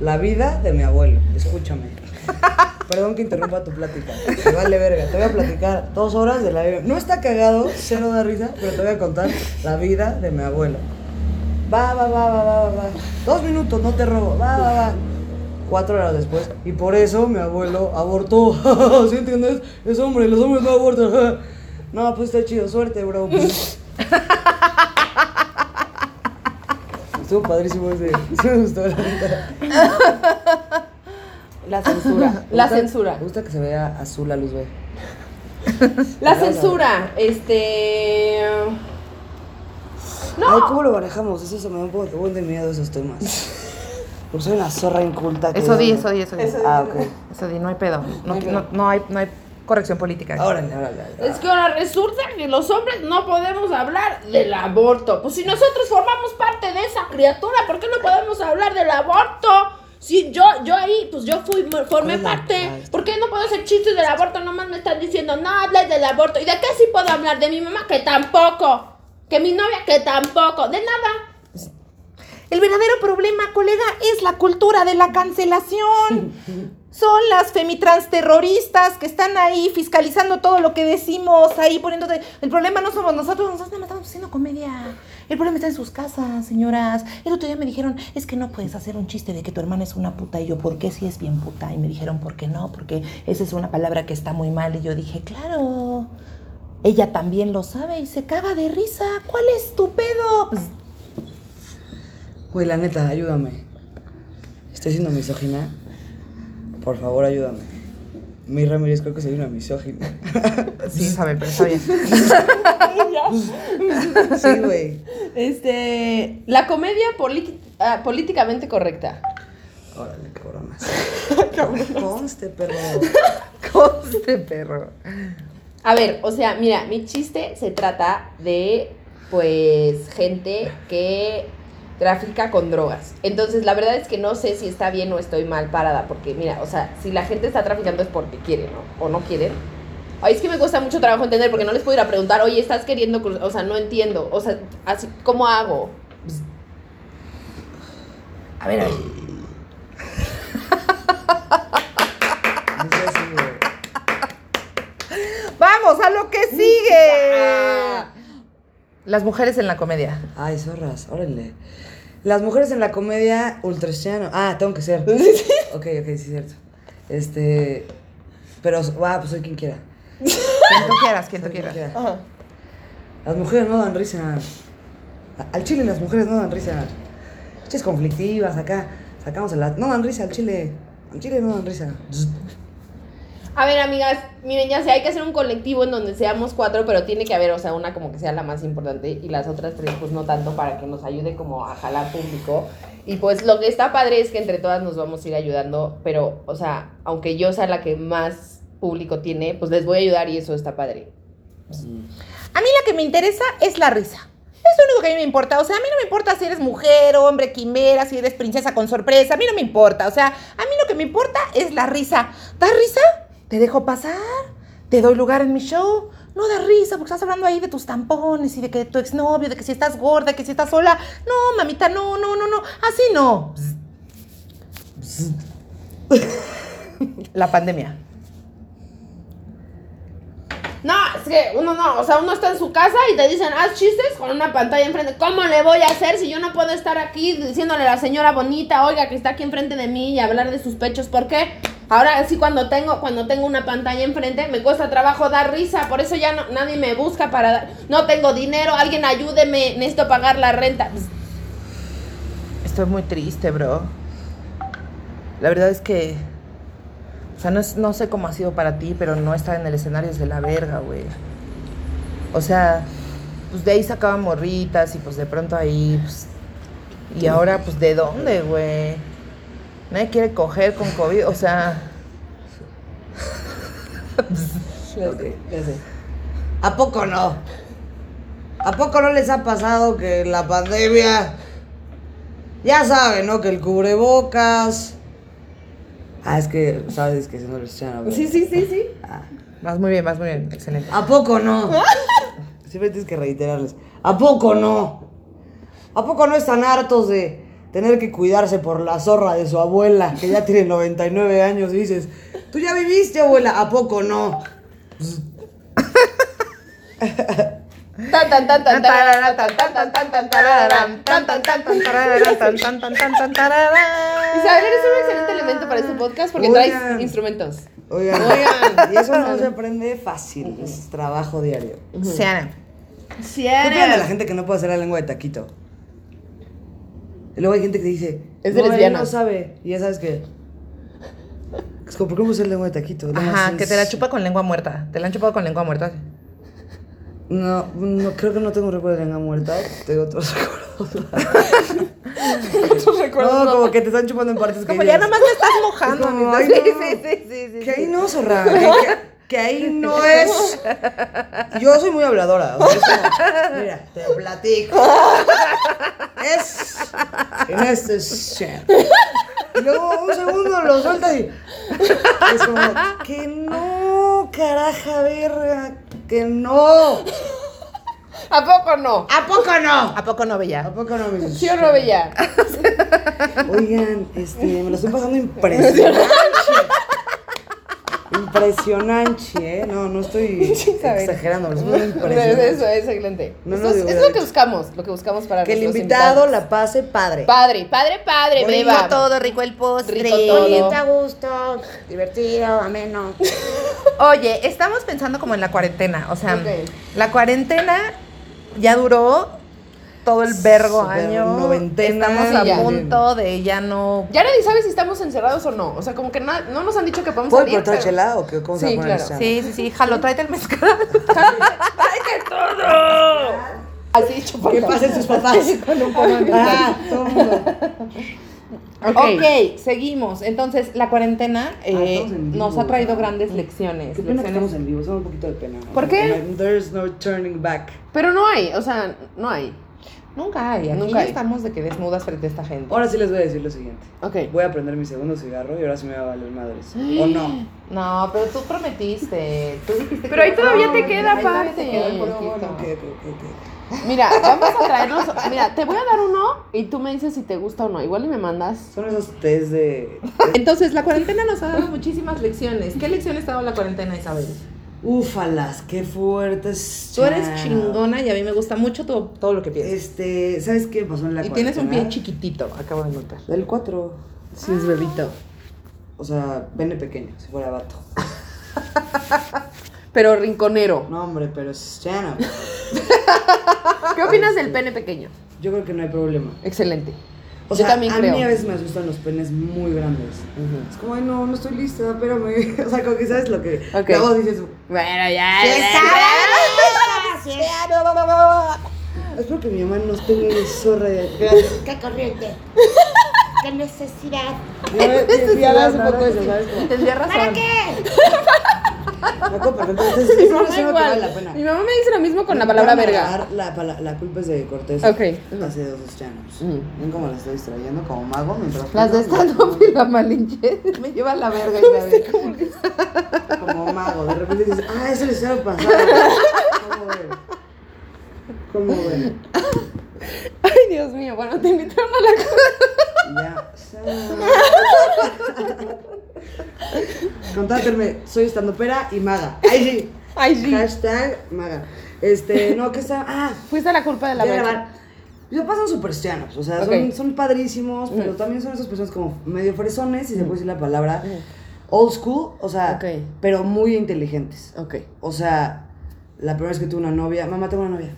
La vida de mi abuelo. Escúchame. Perdón que interrumpa tu plática. Me vale verga. Te voy a platicar dos horas de la vida. No está cagado, cero da risa, pero te voy a contar la vida de mi abuelo. Va, va, va, va, va, va, va. Dos minutos, no te robo. Va, va, va. Cuatro horas después. Y por eso mi abuelo abortó. ¿Sí entiendes? Es hombre, los hombres no abortan. No, pues está chido, suerte, bro. Estuvo padrísimo ese. Sí me gustó la neta. La censura. La gusta- censura. Me gusta que se vea azul la luz, güey. La censura. Este. No. Ay, ¿cómo lo manejamos? Eso se me da un poco de miedo esos temas. Porque soy una zorra inculta. que Eso di, eso di, eso di. Ah, ok. Eso di, no hay pedo. No, hay pedo. no- no hay, no hay corrección política. Órale, órale. órale. Es que ahora resulta que los hombres no podemos hablar del aborto. Pues si nosotros formamos parte de esa criatura, ¿por qué no podemos hablar del aborto? Si yo, yo ahí, pues yo fui, formé ¿Cuál es la- parte. ¿Por qué no puedo hacer chistes del aborto? Nomás me están diciendo, no hables del aborto. ¿Y de qué sí puedo hablar? De mi mamá, que tampoco. Que mi novia, que tampoco. De nada. El verdadero problema, colega, es la cultura de la cancelación. Son las femitrans terroristas que están ahí fiscalizando todo lo que decimos, ahí poniéndote... El problema no somos nosotros, nosotros nada más estamos haciendo comedia. El problema está en sus casas, señoras. El otro día me dijeron, es que no puedes hacer un chiste de que tu hermana es una puta. Y yo, ¿por qué si es bien puta? Y me dijeron, ¿por qué no? Porque esa es una palabra que está muy mal. Y yo dije, claro, ella también lo sabe y se caga de risa. ¿Cuál es tu pedo? Pues, Güey, la neta, ayúdame. Estoy siendo misógina. Por favor, ayúdame. Mi Ramírez, creo que soy una misógina. Sí, Isabel, pero está bien. sí, güey. Este. La comedia ah, políticamente correcta. Órale, cabronas. Conste, perro. Conste, perro. A ver, o sea, mira, mi chiste se trata de, pues, gente que trafica con drogas. Entonces, la verdad es que no sé si está bien o estoy mal parada, porque, mira, o sea, si la gente está traficando es porque quiere, ¿no? O no quieren. Ay, es que me cuesta mucho trabajo entender, porque no les puedo ir a preguntar, oye, ¿estás queriendo cruz-?" O sea, no entiendo. O sea, así, ¿cómo hago? A ver, a ver. Vamos a lo que sigue. Las mujeres en la comedia. Ay, zorras, órale. Las mujeres en la comedia ultrasiano. Ah, tengo que ser. Ok, ok, sí, es cierto. Este. Pero, ah, pues soy quien quiera. Quien tú quieras, quien tú Soy quien quieras. quiera. Ajá. Las mujeres no dan risa. A- Al chile las mujeres no dan risa. Ches conflictivas acá. Sacamos el... No dan risa al chile. Al chile no dan risa. A ver, amigas, miren, ya sé, hay que hacer un colectivo en donde seamos cuatro, pero tiene que haber, o sea, una como que sea la más importante y las otras tres, pues no tanto, para que nos ayude como a jalar público. Y pues lo que está padre es que entre todas nos vamos a ir ayudando, pero, o sea, aunque yo sea la que más público tiene, pues les voy a ayudar y eso está padre. A mí la que me interesa es la risa. Es lo único que a mí me importa. O sea, a mí no me importa si eres mujer, hombre, quimera, si eres princesa con sorpresa. A mí no me importa. O sea, a mí lo que me importa es la risa. ¿Da risa? Te dejo pasar. Te doy lugar en mi show. No da risa porque estás hablando ahí de tus tampones y de que tu exnovio, de que si estás gorda, que si estás sola. No, mamita, no, no, no, no. Así no. La pandemia. No, es que uno no, o sea, uno está en su casa y te dicen, haz chistes con una pantalla enfrente. ¿Cómo le voy a hacer si yo no puedo estar aquí diciéndole a la señora bonita, oiga, que está aquí enfrente de mí y hablar de sus pechos? ¿Por qué? Ahora sí cuando tengo, cuando tengo una pantalla enfrente me cuesta trabajo dar risa, por eso ya no, nadie me busca para dar, no tengo dinero, alguien ayúdeme, necesito pagar la renta. Estoy muy triste, bro. La verdad es que. O sea, no, es- no sé cómo ha sido para ti, pero no estar en el escenario es de la verga, güey. O sea, pues de ahí sacaban morritas y pues de pronto ahí, pues. Y ahora, pues, ¿de dónde, güey? Nadie quiere coger con COVID, o sea. Ok, ya sé. ¿A poco no? ¿A poco no les ha pasado que la pandemia... Ya saben, ¿no? Que el cubrebocas... Ah, es que, ¿sabes? Que si no ver. sí, sí, sí, sí. Ah. Vas muy bien, vas muy bien, excelente. ¿A poco no? Siempre tienes que reiterarles. ¿A poco no? ¿A poco no están hartos de tener que cuidarse por la zorra de su abuela, que ya tiene 99 años, y dices, tú ya viviste, abuela? ¿A poco no? Tan, tan, tan, tan, tararara, tan, tan, tan, tan, tan, tararara, tan, tan, tan, tan, tararara. Isabel, eres un excelente elemento para este podcast porque Oigan. traes instrumentos. Oigan, Oigan. y eso no se aprende fácil, es trabajo diario. Sean. ¿Qué opinan de la gente que no puede hacer la lengua de taquito? Y luego hay gente que dice, Es de no, él lesbianas. no sabe. Y ya sabes que. Es como, ¿por qué no lengua de taquito? Ajá, es- que te la chupa con lengua muerta. Te la han chupado con lengua muerta. No, no, creo que no tengo recuerdo de lengua muerta. Tengo otros recuerdos. No, como que te están chupando en partes que Como ya dices, nomás me estás mojando. Es como, mi- ay, sí, no. sí, sí, sí, sí, Que ahí no, zorra. Que, que- que ahí no es. Yo soy muy habladora. o sea, es como, mira, te platico. Es en este chat. Y luego un segundo lo sueltas y. Es como, que no, caraja, verga. Que no. ¿A poco no? ¿A poco no? ¿A poco no, ¿A Bella? poco no me ¿Sí o no, Bella? Oigan, este, me lo estoy pasando impresionante. Impresionante, ¿eh? No, no estoy exagerando, estoy pasando impresionante. Eso es excelente. No, no, es, es lo que buscamos, lo que buscamos para Que el invitado invitados. la pase padre. Padre, padre, padre, Rico beba. todo, rico el postre. Rico todo. A gusto, divertido, ameno. Oye, estamos pensando como en la cuarentena. O sea, Ok. la cuarentena ya duró todo el vergo Super año. noventena. Estamos a ya. punto de ya no. Ya nadie sabe si estamos encerrados o no. O sea, como que no nos han dicho que podemos ¿Puedo salir. cortar pero- chela o qué? ¿Cómo se Sí, poner claro. Sí, sí, sí. Jalo, tráete el mezcal. Así chupando. ¿Qué pasa en sus papás? Ah, todo el mundo. ok, seguimos. Entonces, la cuarentena eh, Ah, en vivo. nos ha traído grandes lecciones. Qué pena que lecciones- estamos en vivo, somos un poquito de pena. ¿Por qué? There's no turning back. Pero no hay, o sea, no hay. Nunca hay. Aquí Nunca ya hay. estamos de que desnudas frente a esta gente. Ahora sí les voy a decir lo siguiente. Ok. Voy a prender mi segundo cigarro y ahora sí me va a valer madres. ¿O no? No, pero tú prometiste. Tú dijiste Pero ahí todavía No, te queda ahí todavía te parte. Mira, vamos a traernos. Mira, te voy a dar uno y tú me dices si te gusta o no. Igual y me mandas. Son esos test de... Entonces, la cuarentena nos ha dado muchísimas lecciones. ¿Qué lecciones te ha dado la cuarentena, Isabel? Úfalas, qué fuertes. Tú eres chingona y a mí me gusta mucho todo, todo lo que piensas. Este, ¿sabes qué pasó en la Y tienes un pie chiquitito, acabo de notar. Del 4. Sí, es bebito. O sea, pene pequeño, si fuera vato. Pero rinconero. No, hombre, pero es chano. ¿Qué opinas del pene pequeño? Yo creo que no hay problema. Excelente. O Yo sea, también a creo. mí a veces me asustan los penes muy grandes. Es como, ay, no, no estoy lista, espérame. O sea, como que sabes lo que. Ok. Luego dices, Bueno, ya. Sí, espero que mi mamá no esté muy zorra de. Qué corriente. Qué necesidad. Ya, ya das un poco eso, ¿sabes? Como, Tendría razón. ¿Para qué? Entonces, Mi eso mamá es algo que igual. vale la pena. Mi mamá me dice lo mismo con la palabra verga. La, la culpa es de Cortés. Ok. Hace dos chanos. Ujú. Ven cómo la estoy distrayendo como mago mientras. Las de stand-up y la malinche me lleva a la verga, Isabel. Como mago. De repente dices, ah, eso les estaba pasando. ¿Cómo ven? ¿Cómo ven? Ay, Dios mío. Bueno, te invitaron a la Ya. Contáctenme, soy estandopera y maga. Ay, sí. Ay, sí. Hashtag maga. Este, no, ¿qué está? Ah, Fuiste la culpa de la grabar. Mis papás son súper chianos, o sea, son, son padrísimos, pero Ujú. también son esas personas como medio fresones, si se puede decir la palabra, old school, o sea, pero muy inteligentes. Ok. O sea, la primera vez que tuve una novia, mamá, tengo una novia.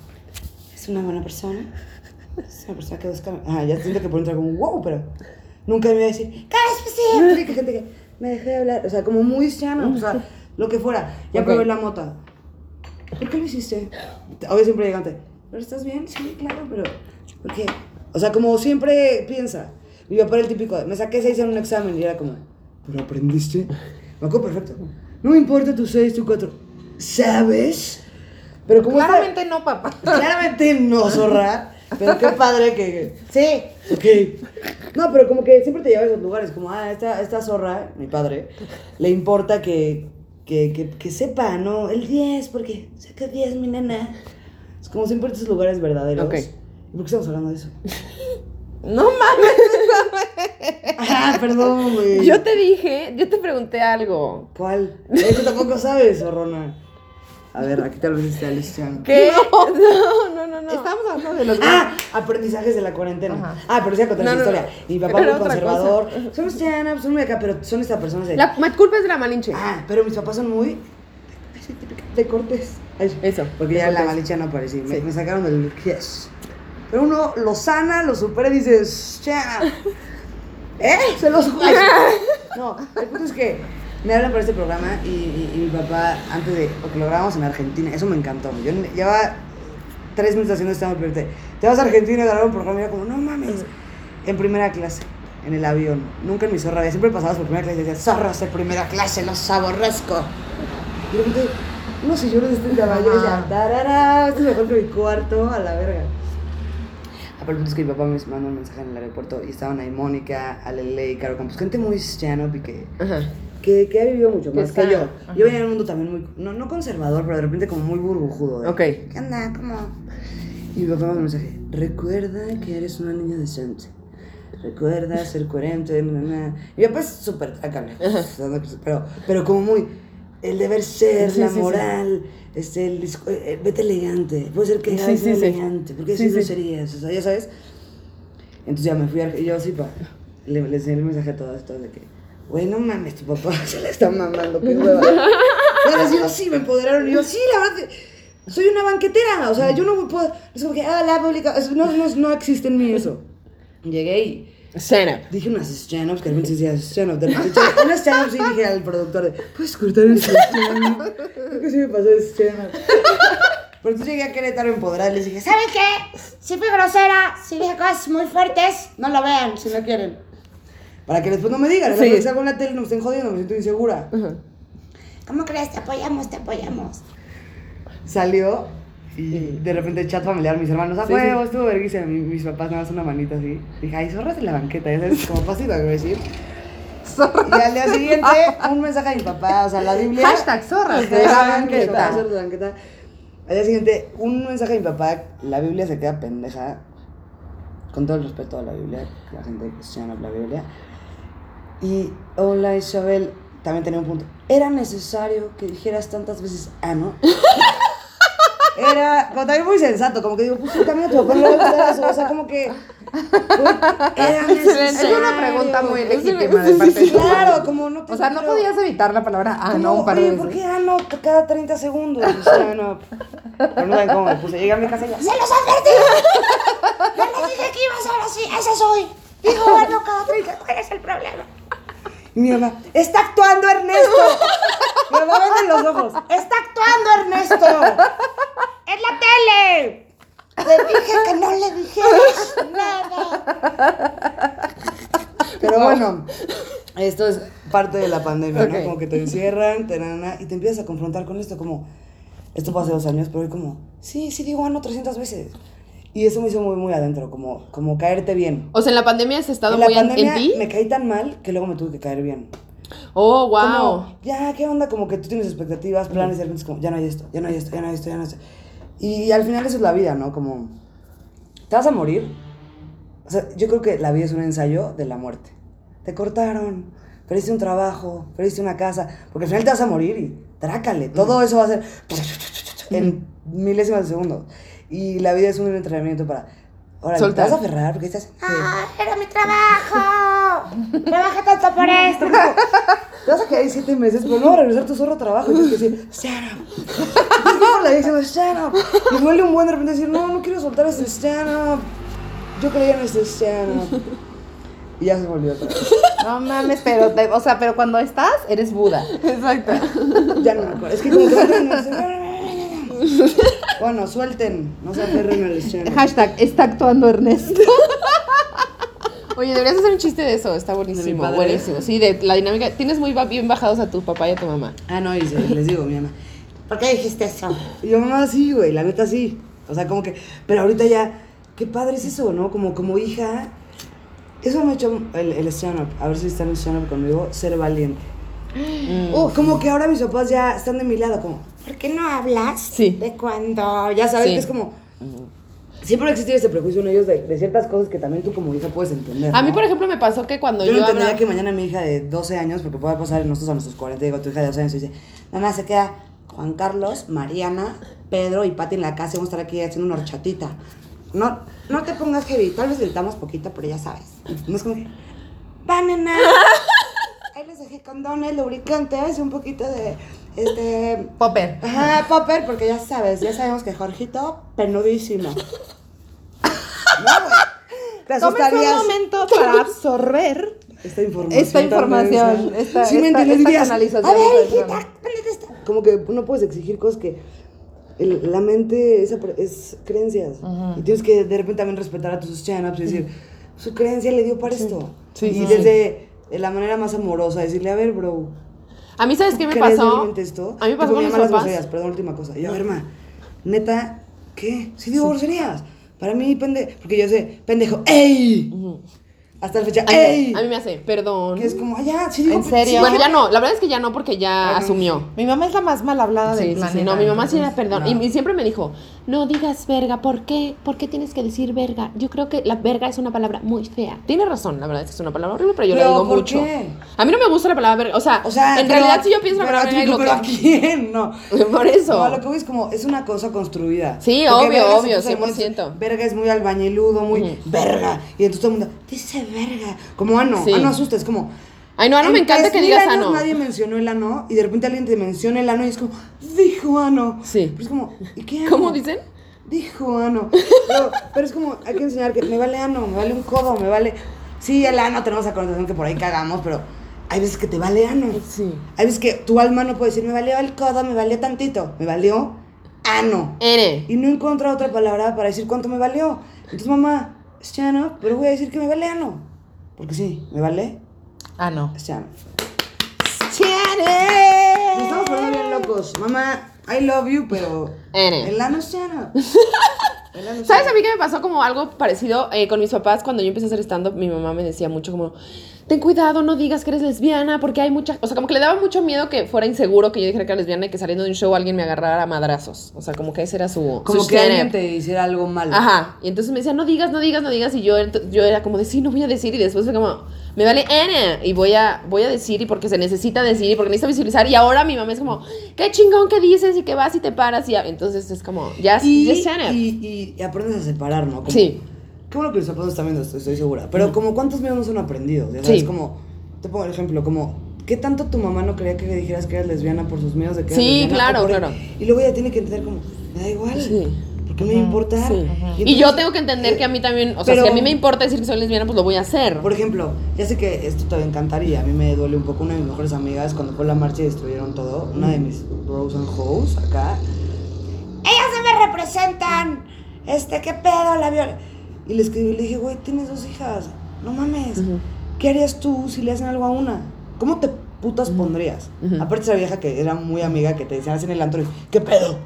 Es una buena persona. Es una persona que busca. Ah, ya siento que por entrar como wow, pero nunca me iba a decir, ¡cállate! Que gente que me dejé de hablar. O sea, como muy llano, o sea, lo que fuera. Ya Ok. probé la mota. ¿Por qué lo hiciste? Obvio siempre llegante. ¿Pero estás bien? Sí, claro, pero. ¿Por qué? O sea, como siempre piensa. Mi papá era el típico, me saqué seis en un examen y era como, ¿pero aprendiste? Me acuerdo perfecto. No me importa tu seis, tu cuatro. ¿Sabes? Pero como Claramente no, papá. Claramente no, zorra. Pero qué padre que. Sí. Ok. No, pero como que siempre te lleva a esos lugares. Como, ah, esta, esta zorra, mi padre, le importa que, que, que, que sepa, ¿no? El 10, porque saca 10, mi nena. Es como siempre estos lugares verdaderos. Ok. ¿Y por qué estamos hablando de eso? No mames. Ah, perdón, güey. Yo te dije, yo te pregunté algo. ¿Cuál? Eso tampoco sabes, zorrona. A ver, aquí tal vez esté Luciano. ¿Qué? No, no, no, no. Estamos hablando de los. Ah, aprendizajes de la cuarentena. Ajá. Ah, pero sí a contar No, historia. Mi papá muy conservador. Son stand son muy acá, pero son estas personas de. La culpa es de la Malinche. Ah, pero mis papás son muy. De cortés. Eso. Porque ya la malicia no aparecía. Me, Sí. me sacaron del yes. Pero uno lo sana, lo supera y dices. ¿Eh? Se los. No, el punto es que me hablan para este programa y, y- y mi papá, antes de. Porque lo grabamos en Argentina, eso me encantó. Yo llevaba tres minutos haciendo esta pero te, vas a Argentina a grabar un programa y era como, no mames. En primera clase, en el avión. Nunca en mi zorra. Siempre pasabas por primera clase y decías, zorras de primera clase, los aborrezco. Y de repente, unos sillones de este tamaño y decía, tarara, esto es mejor que mi cuarto, a la verga. Punto es que mi papá me mandó un mensaje en el aeropuerto y estaban ahí Mónica, Alele y Caro Campos. Gente muy stand-up y que, Ajá. Que, que ha vivido mucho Que más que está- yo. ajá. Yo venía en un mundo también muy, no, no conservador, pero de repente como muy burbujudo. de, Ok. ¿Qué onda? ¿Cómo? Y mi papá me un mensaje. Recuerda que eres una niña decente. Recuerda ser coherente. na, na, na". Y mi papá es súper. Pero, pero como muy. El deber ser, Sí, la sí, sí. moral, este, el, discu- eh, vete elegante. Puede ser que Sí, sí, sí, sí. elegante. Porque Sí, si sí. no serías, o sea, ya sabes. Entonces ya me fui a. Y yo así, pa. Le, le enseñé el mensaje a todas, todas de que. Güey, no mames, tu papá se le está mamando, qué hueva. Ahora sí, sí me empoderaron. Y yo, sí, la verdad soy una banquetera. O sea, yo no puedo. Es como que, ah, la pública. No, no, no existe en mí eso. Llegué y Stand up. dije unas stand-ups que de repente decía stand-up. De unas stand-ups y dije al productor, de, ¿puedes cortar el stand-up? Creo que sí me pasó stand-up. Pero entonces llegué a Querétaro empoderada y les dije. ¿Saben qué? Si fui grosera, si dije cosas muy fuertes, no lo vean si no quieren. Para que después no me digan, Sí. sí. salgo en la tele y no me estén jodiendo, me siento insegura. ¿Cómo crees? Te apoyamos, te apoyamos. Salió y de repente chat familiar, mis hermanos, a Sí, huevo, sí. estuvo verguísima. Mi- Mis papás nada más una manita así. Dije, ay, zorras en la banqueta, ya sabes, como pasivo agresivo. Y al día siguiente, un mensaje a mi papá, o sea, la Biblia. Hashtag zorras de la banqueta. zorras de la banqueta. Al día siguiente, un mensaje a mi papá, la Biblia se queda pendeja. Con todo el respeto a la Biblia, la gente que se llama la Biblia. Y hola Isabel, también tenía un punto. ¿Era necesario que dijeras tantas veces ah, no? Era como también muy sensato, como que digo, pues sí, también a le gusta eso, o sea, como que pues, era necesario. Es una pregunta muy legítima de parte de Claro, como no te O sea, no quiero- podías evitar la palabra ah, no, un par de veces. ¿por qué ah, no cada 30 segundos? O sea, no. Pero no saben cómo me puse. Llegué a mi casa y ya. ¡Se los advertí! ¡Yo les dije que iba a ser así! ¡Ese soy! Digo, bueno, cada 30, ¿cuál es el problema? Mi mamá, ¡está actuando Ernesto! Mi mamá vende los ojos. ¡Está actuando Ernesto! ¡Es la tele! Le dije que no le dijeras nada. Pero bueno, esto es parte de la pandemia. ¿no? Como que te encierran, te nana, y te empiezas a confrontar con esto, como, esto fue hace dos años, pero hoy como, sí, sí digo ano 300 veces. Y eso me hizo muy, muy adentro, como, como caerte bien. O sea, en la pandemia has estado En la muy en- pandemia en ti. me caí tan mal que luego me tuve que caer bien. Oh, wow. Como, ya, ¿qué onda? Como que tú tienes expectativas, planes, y de repente es como, ya no hay esto, ya no hay esto, ya no hay esto, ya no hay esto. Y al final eso es la vida, ¿no? Como, ¿te vas a morir? O sea, yo creo que la vida es un ensayo de la muerte. Te cortaron, perdiste un trabajo, perdiste una casa, porque al final te vas a morir y trácale. Todo eso va a ser en milésimas de segundos. Y la vida es un entrenamiento para, ahora, ¿te Soltar. vas a aferrar? Porque estás... ¡Ah, era mi trabajo! Trabajé tanto por esto. Te vas a quedar ahí siete meses, pero no va a regresar tu zorro trabajo. Y tienes que decir, stand up. Ir por la diciendo, stand up. Y duele un buen de repente decir, no, no quiero soltar este stand up. Yo creía en este stand up. Y ya se volvió otra vez. No mames, pero, te- o sea, pero cuando estás, eres Buda. Exacto. Ya no me acuerdo. Es que como que Bueno, suelten. No se aferren al stand up. Hashtag está actuando Ernesto. Oye, deberías hacer un chiste de eso, está ¿De buenísimo, buenísimo. Sí, de la dinámica. Tienes muy bien bajados a tu papá y a tu mamá. Ah, no, y se- les digo, mi mamá. ¿Por qué dijiste eso? Y yo, mamá, sí, güey, la neta sí. O sea, como que. Pero ahorita ya. Qué padre es eso, ¿no? Como, como hija. Eso me ha hecho el, el stand-up. A ver si están en el stand-up conmigo. Ser valiente. Uf, como que ahora mis papás ya están de mi lado, como. ¿Por qué no hablas Sí. de cuando Ya sabes Sí. que es como. Siempre va a existir ese prejuicio en ellos de, de ciertas cosas que también tú como hija puedes entender. A mí, por ejemplo, me pasó que cuando Yo yo, no entendería hablaba- que mañana mi hija de 12 años, porque puede pasar nosotros a nuestros 40, digo, tu hija de 12 años y dice, mamá se queda Juan Carlos, Mariana, Pedro y Pati en la casa y vamos a estar aquí haciendo una horchatita. No, no te pongas heavy, tal vez gritamos poquito, pero ya sabes. No es como va nena. Ahí les dejé condones, lubricantes, un poquito de, este... Popper. Ajá, popper, porque ya sabes, ya sabemos que Jorgito, penudísimo. No, güey. Te asustarías. un momento para absorber Esta información. esta información, esta, Sí me esta- entiendes, esta dirías, canalización. A ver, esta hijita, información. ¿dónde está? Como que no puedes exigir cosas que el- la mente es, es creencias. Y tienes que de repente también respetar a tus stand-ups y decir, su creencia le dio para esto. Sí, y sí, desde la manera más amorosa, decirle, a ver, bro, A mí, ¿sabes qué me ¿crees pasó? esto? A mí me pasó con mis papás. groserías, perdón, última cosa. Yo, a ver, ma, neta, ¿qué? Sí digo groserías. Para mí, pende... Porque yo sé, pendejo, ¡ey! Hasta la fecha, A mí- ¡ey! A mí me hace, perdón. Que es como, allá, sí digo ¿En serio? sí, Bueno, ya no, la verdad es que ya no porque ya Ah, asumió. Mi mamá es la más mal hablada Sí, del sí, sí, planeta. no, mi mamá sí era perdón. Y, y siempre me dijo, no digas verga, ¿por qué? ¿Por qué tienes que decir verga? Yo creo que la verga es una palabra muy fea. Tiene razón, la verdad es que es una palabra horrible, pero yo la digo ¿por mucho. qué? A mí no me gusta la palabra verga, o sea, O sea, en pero- realidad si yo pienso en la pero a palabra verga, pero ¿a quién? No. Por eso. No, lo que voy es como, es una cosa construida. Sí, Porque obvio, obvio, puso de moda, 100%. Verga es muy albañiludo, muy verga. Y entonces todo el mundo, dice verga. Como ano, Sí. ano asusta, es como. Ay, no, ano me en encanta que 3000 digas ano. Nadie mencionó el ano y de repente alguien te menciona el ano y es como, dijo ano. Sí. Pero es como, ¿y qué ano? ¿Cómo dicen? Dijo ano. Pero, pero es como, hay que enseñar que me vale ano, me vale un codo, me vale. Sí, el ano tenemos la connotación que por ahí cagamos, pero hay veces que te vale ano. Sí. Hay veces que tu alma no puede decir, me valió el codo, me valió tantito, me valió ano. N. Y no encuentro otra palabra para decir cuánto me valió. Entonces, mamá, es chano, pero voy a decir que me vale ano. Porque sí, me vale, Ah, no. chano. Nos estamos poniendo bien locos. Mamá, I love you, pero N. el ano es chano. El ano es ¿Sabes a mí que me pasó como algo parecido eh, con mis papás cuando yo empecé a hacer stand-up? Mi mamá me decía mucho como, ten cuidado, no digas que eres lesbiana porque hay mucha... O sea, como que le daba mucho miedo que fuera inseguro que yo dijera que era lesbiana y que saliendo de un show alguien me agarrara a madrazos. O sea, como que ese era su... Como su que alguien te hiciera algo mal. Ajá. Y entonces me decía, no digas, no digas, no digas. Y yo, yo era como de, sí, no voy a decir. Y después fue como, me vale N. Y voy a, voy a decir y porque se necesita decir y porque necesita visibilizar. Y ahora mi mamá es como, qué chingón que dices y que vas y te paras. Y entonces es como, ya, Y, y, y aprendes a separar, ¿no? Como- Sí. Qué bueno que los zapatos también estoy, estoy segura. Pero como cuántos míos no son aprendidos. Ya sabes, Sí. como, te pongo el ejemplo, como, ¿qué tanto tu mamá no quería que le dijeras que eras lesbiana por sus miedos de que eras Sí, lesbiana? claro, claro. Y luego ella tiene que entender como, me da igual. Sí. ¿Por qué me va a importar? Sí. Y Y yo tengo que entender que a mí también, o sea, Pero- si a mí me importa decir que soy lesbiana, pues lo voy a hacer. Por ejemplo, ya sé que esto te va a encantar y a mí me duele un poco. Una de mis mejores amigas, cuando fue la marcha y destruyeron todo, una de mis bros and hoes acá, ellas no me representan. Este, ¿qué pedo? La viola. Y le escribí y le dije, güey, tienes dos hijas. No mames. ¿Qué harías tú si le hacen algo a una? ¿Cómo te putas pondrías? Ujú. Aparte esa vieja que era muy amiga, que te decían así en el antro, ¿qué pedo?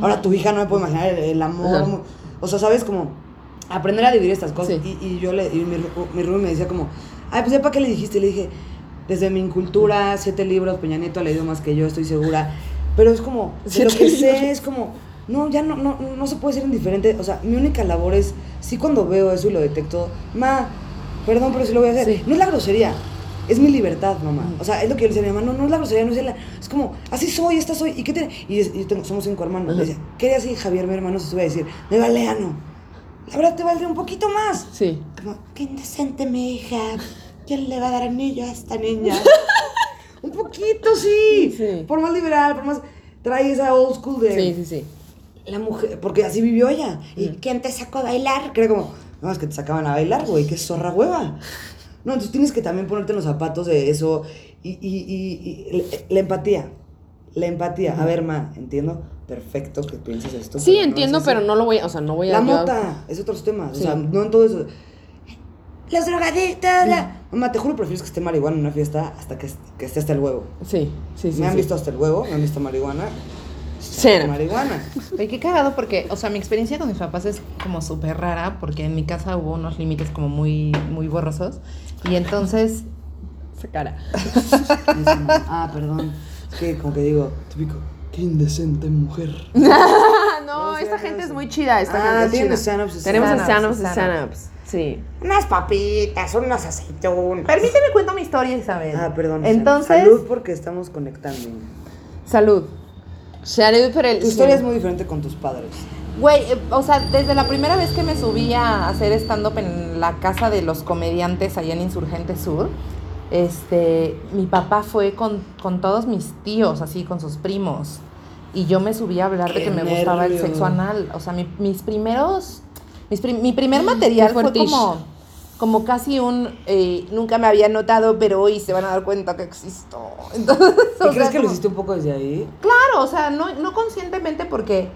Ahora tu hija no me puede imaginar el, el amor. O sea, ¿sabes? Como aprender a dividir estas cosas. Sí. Y, y yo le, y mi, mi me decía como, ay, pues ya para qué le dijiste. Le dije, desde mi incultura, siete libros, Peña Nieto ha leído más que yo, estoy segura. Pero es como, de lo que sé es como, no, ya no, no, no se puede ser indiferente. O sea, mi única labor es, sí cuando veo eso y lo detecto, ma, perdón, pero sí lo voy a hacer. Sí. No es la grosería, es mi libertad, mamá. O sea, es lo que yo le decía a mi mamá, no, no es la grosería, no es la... Es como, así soy, esta soy, ¿y qué tiene? Y, es- y tengo- somos cinco hermanos. Le decía, ¿qué haría si Javier, mi hermano, se sube a decir, me vale ano? La verdad te valdría un poquito más. Sí. Como, qué indecente mi hija. ¿Quién le va a dar anillo a esta niña? un poquito, sí. Sí. Por más liberal, por más... Trae esa old school de... Sí, sí, sí. La mujer, porque así vivió ella. ¿Y quién te sacó a bailar? Creo como, no, es que te sacaban a bailar, güey, qué zorra hueva. No, entonces tienes que también ponerte en los zapatos de eso. Y, y, y- y la- la empatía. La empatía. A ver, ma, entiendo perfecto que pienses esto. Sí, pero entiendo, pero no lo voy a, o sea, no voy a... La yo- mota es otros temas. Sí. O sea, no en todo eso. Los drogadictos, la... Mamá, te juro, prefieres que esté marihuana en una fiesta hasta que, que esté hasta el huevo. Sí, sí, sí. me han sí. visto hasta el huevo, me han visto marihuana. Cena. Marihuana. Oye, qué cagado porque, o sea, mi experiencia con mis papás es como súper rara porque en mi casa hubo unos límites como muy, muy borrosos. Y entonces, Esa cara. ah, perdón. Es que como que digo, típico, qué indecente mujer. No, esta gente es muy chida. Esta Ah, gente es tienen chida. stand-ups Tenemos stand-ups, stand-ups y stand-ups. stand-ups. Sí. Unas papitas, unas aceitunas. permíteme cuento mi historia, Isabel. Ah, perdón. Entonces, Salud porque estamos conectando. Salud. Salud por el... Tu historia es muy diferente con tus padres. Güey, eh, o sea, desde la primera vez que me subí a hacer stand-up en la casa de los comediantes allá en Insurgente Sur, este, mi papá fue con, con todos mis tíos, así, con sus primos. Y yo me subí a hablar de que me gustaba el sexo anal. O sea, mi- mis primeros. mis prim- mi primer material fue como, como casi un. eh, nunca me había notado, pero hoy se van a dar cuenta que existo. Entonces, ¿Y crees sea, que lo como- hiciste un poco desde ahí? Claro, o sea, no, no conscientemente porque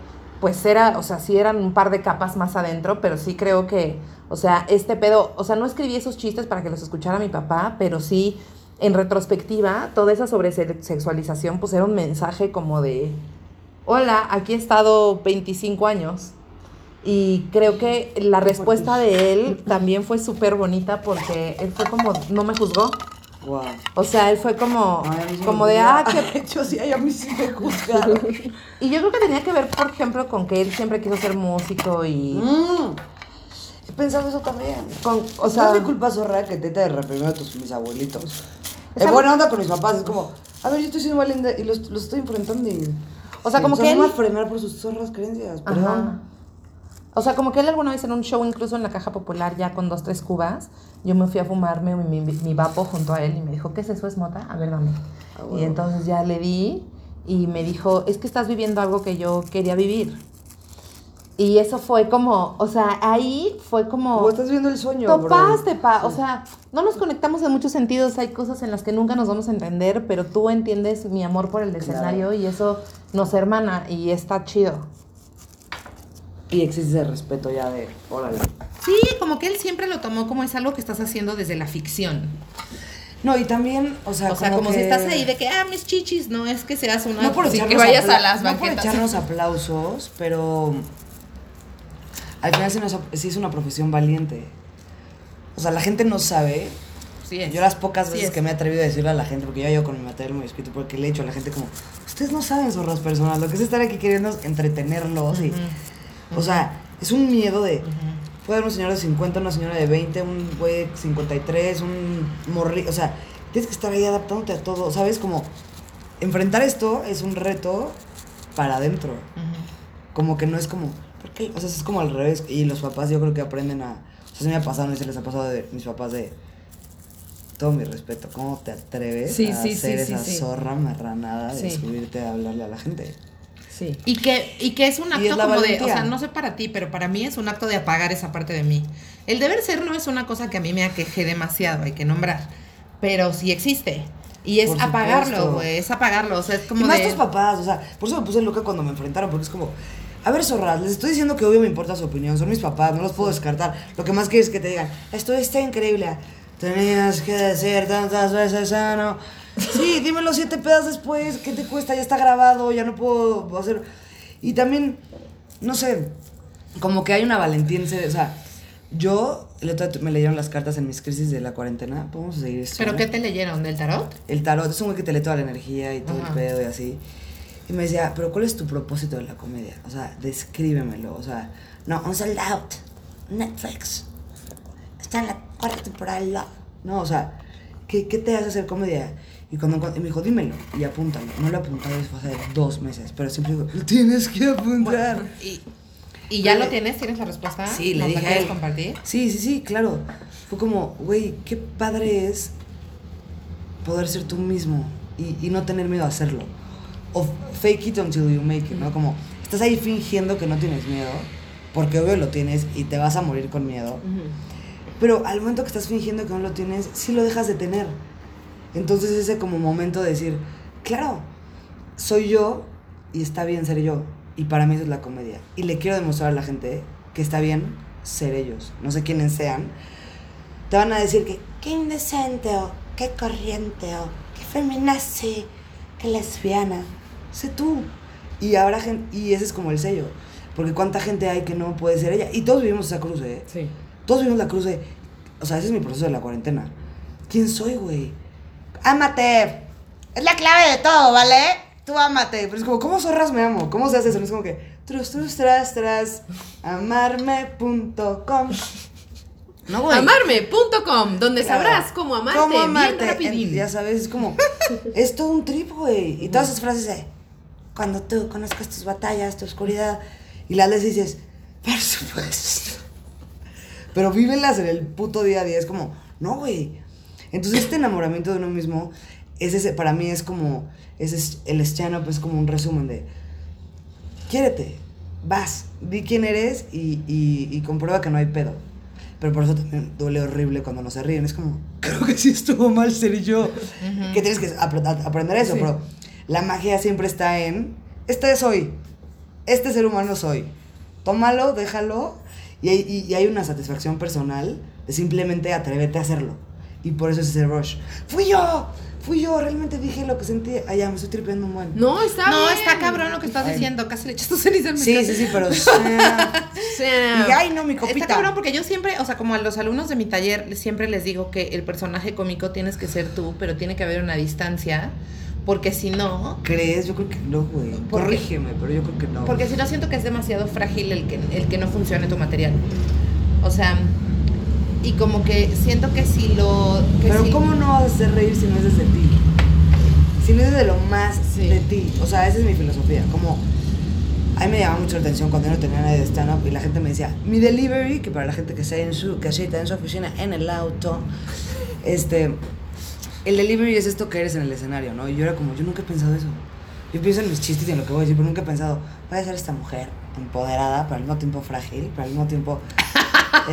pues era, o sea, sí eran un par de capas más adentro, pero sí creo que, o sea, este pedo, o sea, no escribí esos chistes para que los escuchara mi papá, pero sí, en retrospectiva, toda esa sobresexualización, pues era un mensaje como de, hola, aquí he estado 25 años. Y creo que la respuesta de él también fue súper bonita porque él fue como, no me juzgó. Wow. O sea, él fue como, Ay, como de, ah, qué Yo sí, a mí sí me juzgaron. y yo creo que tenía que ver, por ejemplo, con que él siempre quiso ser músico y... Mm. He pensado eso también. Con, o O sea, sea, no es mi culpa zorra que te te reprimieron a tus mis abuelitos. Es algo- buena onda con mis papás, es como, a ver, yo estoy siendo valiente y los, los estoy enfrentando y... O sea, como que no me él- a frenar por sus zorras creencias, Ajá. O sea, como que él alguna vez en un show, incluso en la caja popular, ya con dos, tres cubas, yo me fui a fumarme mi, mi, mi vapo junto a él y me dijo, ¿qué es eso? ¿Es mota? A ver, dame. Ah, Y entonces ya le di y me dijo, es que estás viviendo algo que yo quería vivir. Y eso fue como, o sea, ahí fue como... Como estás viendo el sueño, bro. Topaste, pa. O sea, no nos conectamos en muchos sentidos. Hay cosas en las que nunca nos vamos a entender, pero tú entiendes mi amor por el escenario y eso nos hermana y está chido. Y existe ese respeto ya de, órale. Sí, como que él siempre lo tomó como es algo que estás haciendo desde la ficción. No, y también, o sea, O sea, como, que- si estás ahí de que, ah, mis chichis, no es que seas una... No por sí, que vayas a las no por banquetas. echarnos aplausos, pero al final sí, nos- sí es una profesión valiente. O sea, la gente no sabe. Sí es. Yo las pocas veces es. que me he atrevido a decirle a la gente, porque yo llevo con mi material muy escrito, porque le he dicho a la gente como, ustedes no saben zorras personas, lo que es estar aquí queriendo entretenerlos y... O sea, es un miedo de... Puede haber un señor de 50, una señora de 20, un güey de 53, un morri... O sea, tienes que estar ahí adaptándote a todo, ¿sabes? Como enfrentar esto es un reto para adentro. Como que no es como... ¿por qué? O sea, es como al revés. Y los papás yo creo que aprenden a... O sea, se me ha pasado, no sé si les ha pasado de mis papás de... Todo mi respeto, ¿cómo te atreves Sí, a sí, hacer sí, esa zorra marranada de subirte a hablarle a la gente? Sí. Y que, y que es un Y acto es como de, o valentía. sea, no sé para ti, pero para mí es un acto de apagar esa parte de mí. El deber ser no es una cosa que a mí me aqueje demasiado, hay que nombrar, pero sí existe. Y es apagarlo, güey, es apagarlo, o sea, es Y como más de... tus papás, o sea, por eso me puse loca cuando me enfrentaron, porque es como, a ver, zorras, les estoy diciendo que obvio me importa su opinión, son mis papás, no los puedo descartar. Lo que más quieres es que te digan, esto está increíble, tenías que decir tantas veces sano. Sí, dímelo siete pedas después, ¿qué te cuesta? Ya está grabado, ya no puedo hacer. Y también, no sé, como que hay una valentía en ser, o sea, yo, el otro día me leyeron las cartas en mis crisis de la cuarentena, podemos seguir esto. ¿Pero qué te leyeron? ¿Del tarot? el tarot es un güey que te lee toda la energía y todo Ajá. el pedo y así. Y me decía, pero ¿cuál es tu propósito de la comedia? O sea, descríbemelo. O sea, no, un sold out. Netflix. Está en la cuarta temporada. No, o sea, ¿qué, qué te hace hacer comedia? Y cuando, y me dijo, dímelo y apúntalo. No lo he apuntado hace dos meses, pero siempre digo, tienes que apuntar. ¿Y, y ya lo tienes? ¿Tienes la respuesta? Sí, le ¿Nos la dije quieres compartir? Sí, sí, sí, claro. Fue como, güey, qué padre es poder ser tú mismo y, y no tener miedo a hacerlo. O fake it until you make it, ¿no? Como, estás ahí fingiendo que no tienes miedo, porque obvio lo tienes y te vas a morir con miedo. Pero al momento que estás fingiendo que no lo tienes, sí lo dejas de tener. Entonces ese como momento de decir, claro, soy yo y está bien ser yo. Y para mí eso es la comedia. Y le quiero demostrar a la gente que está bien ser ellos. No sé quiénes sean. Te van a decir que qué indecente o qué corriente o qué feminazi, qué lesbiana. Sé tú. Y habrá gente, y ese es como el sello. Porque cuánta gente hay que no puede ser ella. Y todos vivimos esa cruz, ¿eh? Sí. Todos vivimos la cruz de. O sea, ese es mi proceso de la cuarentena. ¿Quién soy, güey? Ámate. Es la clave de todo, ¿vale? Tú ámate. Pero es como, ¿cómo zorras me amo? ¿Cómo se hace eso? No es como que. Trus, trus, tras, tras. Amarme.com. No, güey. Amarme.com, donde Claro. sabrás cómo amarte, ¿Cómo bien amarte? rapidín. En- Ya sabes, es como. es todo un trip, güey. Y todas esas frases de. cuando tú conozcas tus batallas, tu oscuridad, y las lees y dices, por supuesto. Pero vívelas en el puto día a día. Es como, no, güey. Entonces, este enamoramiento de uno mismo, es ese, para mí es como, ese es, el stand-up es como un resumen de, quiérete, vas, di quién eres y, y, y comprueba que no hay pedo. Pero por eso también duele horrible cuando no se ríen. Es como, creo que sí estuvo mal ser yo. Que tienes que aprender eso, Sí. pero la magia siempre está en, este soy, este ser humano soy. Tómalo, déjalo. Y hay, y- y hay una satisfacción personal de simplemente atrévete a hacerlo. Y por eso es ese rush. Fui yo, fui yo, realmente dije lo que sentí. Ay, ya, me estoy tripeando un buen. No, está No, bien. está cabrón lo que estás Ay. diciendo. Casi le echas tu ceniza en mi Sí, sí, sí, pero... o sea, y ay, no, mi Está copita. cabrón porque yo siempre, o sea, como a los alumnos de mi taller, siempre les digo que el personaje cómico tienes que ser tú, pero tiene que haber una distancia, porque si no, ¿Crees? Yo creo que no, güey. Corrígeme, pero yo creo que no. porque si no siento que es demasiado frágil el que, el que no funcione tu material. O sea, y como que siento que si lo... Que Pero si- ¿cómo no vas a hacer reír si no es desde ti? Si no es desde lo más Sí. de ti. O sea, esa es mi filosofía. Como, a mí me llamaba mucho la atención cuando yo no tenía nadie de stand-up y la gente me decía, mi delivery, que para la gente que está en su casita, en su oficina, en el auto, este, el delivery es esto que eres en el escenario, ¿no? Y yo era como, yo nunca he pensado eso. Yo pienso en mis chistes y en lo que voy a decir, pero nunca he pensado, voy a ser esta mujer empoderada, pero al mismo tiempo frágil, pero al mismo tiempo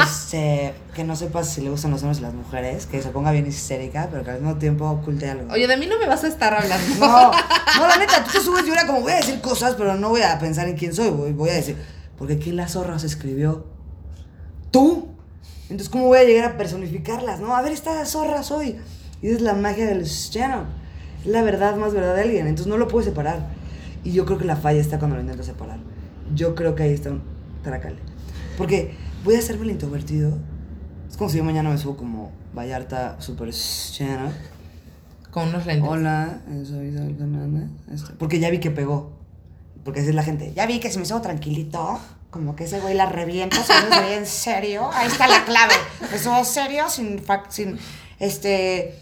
este, que no sepas si le gustan los hombres y las mujeres, que se ponga bien histérica, pero que al mismo tiempo oculte algo. Oye, de mí no me vas a estar hablando. No, no, la neta, tú te subes y ahora como voy a decir cosas, pero no voy a pensar en quién soy, voy, voy a decir, porque ¿quién las zorras escribió? ¿Tú? Entonces, ¿cómo voy a llegar a personificarlas? No, a ver, esta zorra soy. Y es la magia del stand Es la verdad más verdad de alguien, entonces no lo puedes separar. Y yo creo que la falla está cuando lo intentas separar. Yo creo que ahí está un tracale. Porque voy a hacerme el introvertido. Es como si yo mañana me subo como Vallarta Super stand Con unos lentes. Hola, eh, soy Isabel Fernández. Este, porque ya vi que pegó. Porque así es la gente. Ya vi que si me subo tranquilito, como que ese güey la revienta, se me ve en serio. Ahí está la clave. Me subo serio, sin, sin este,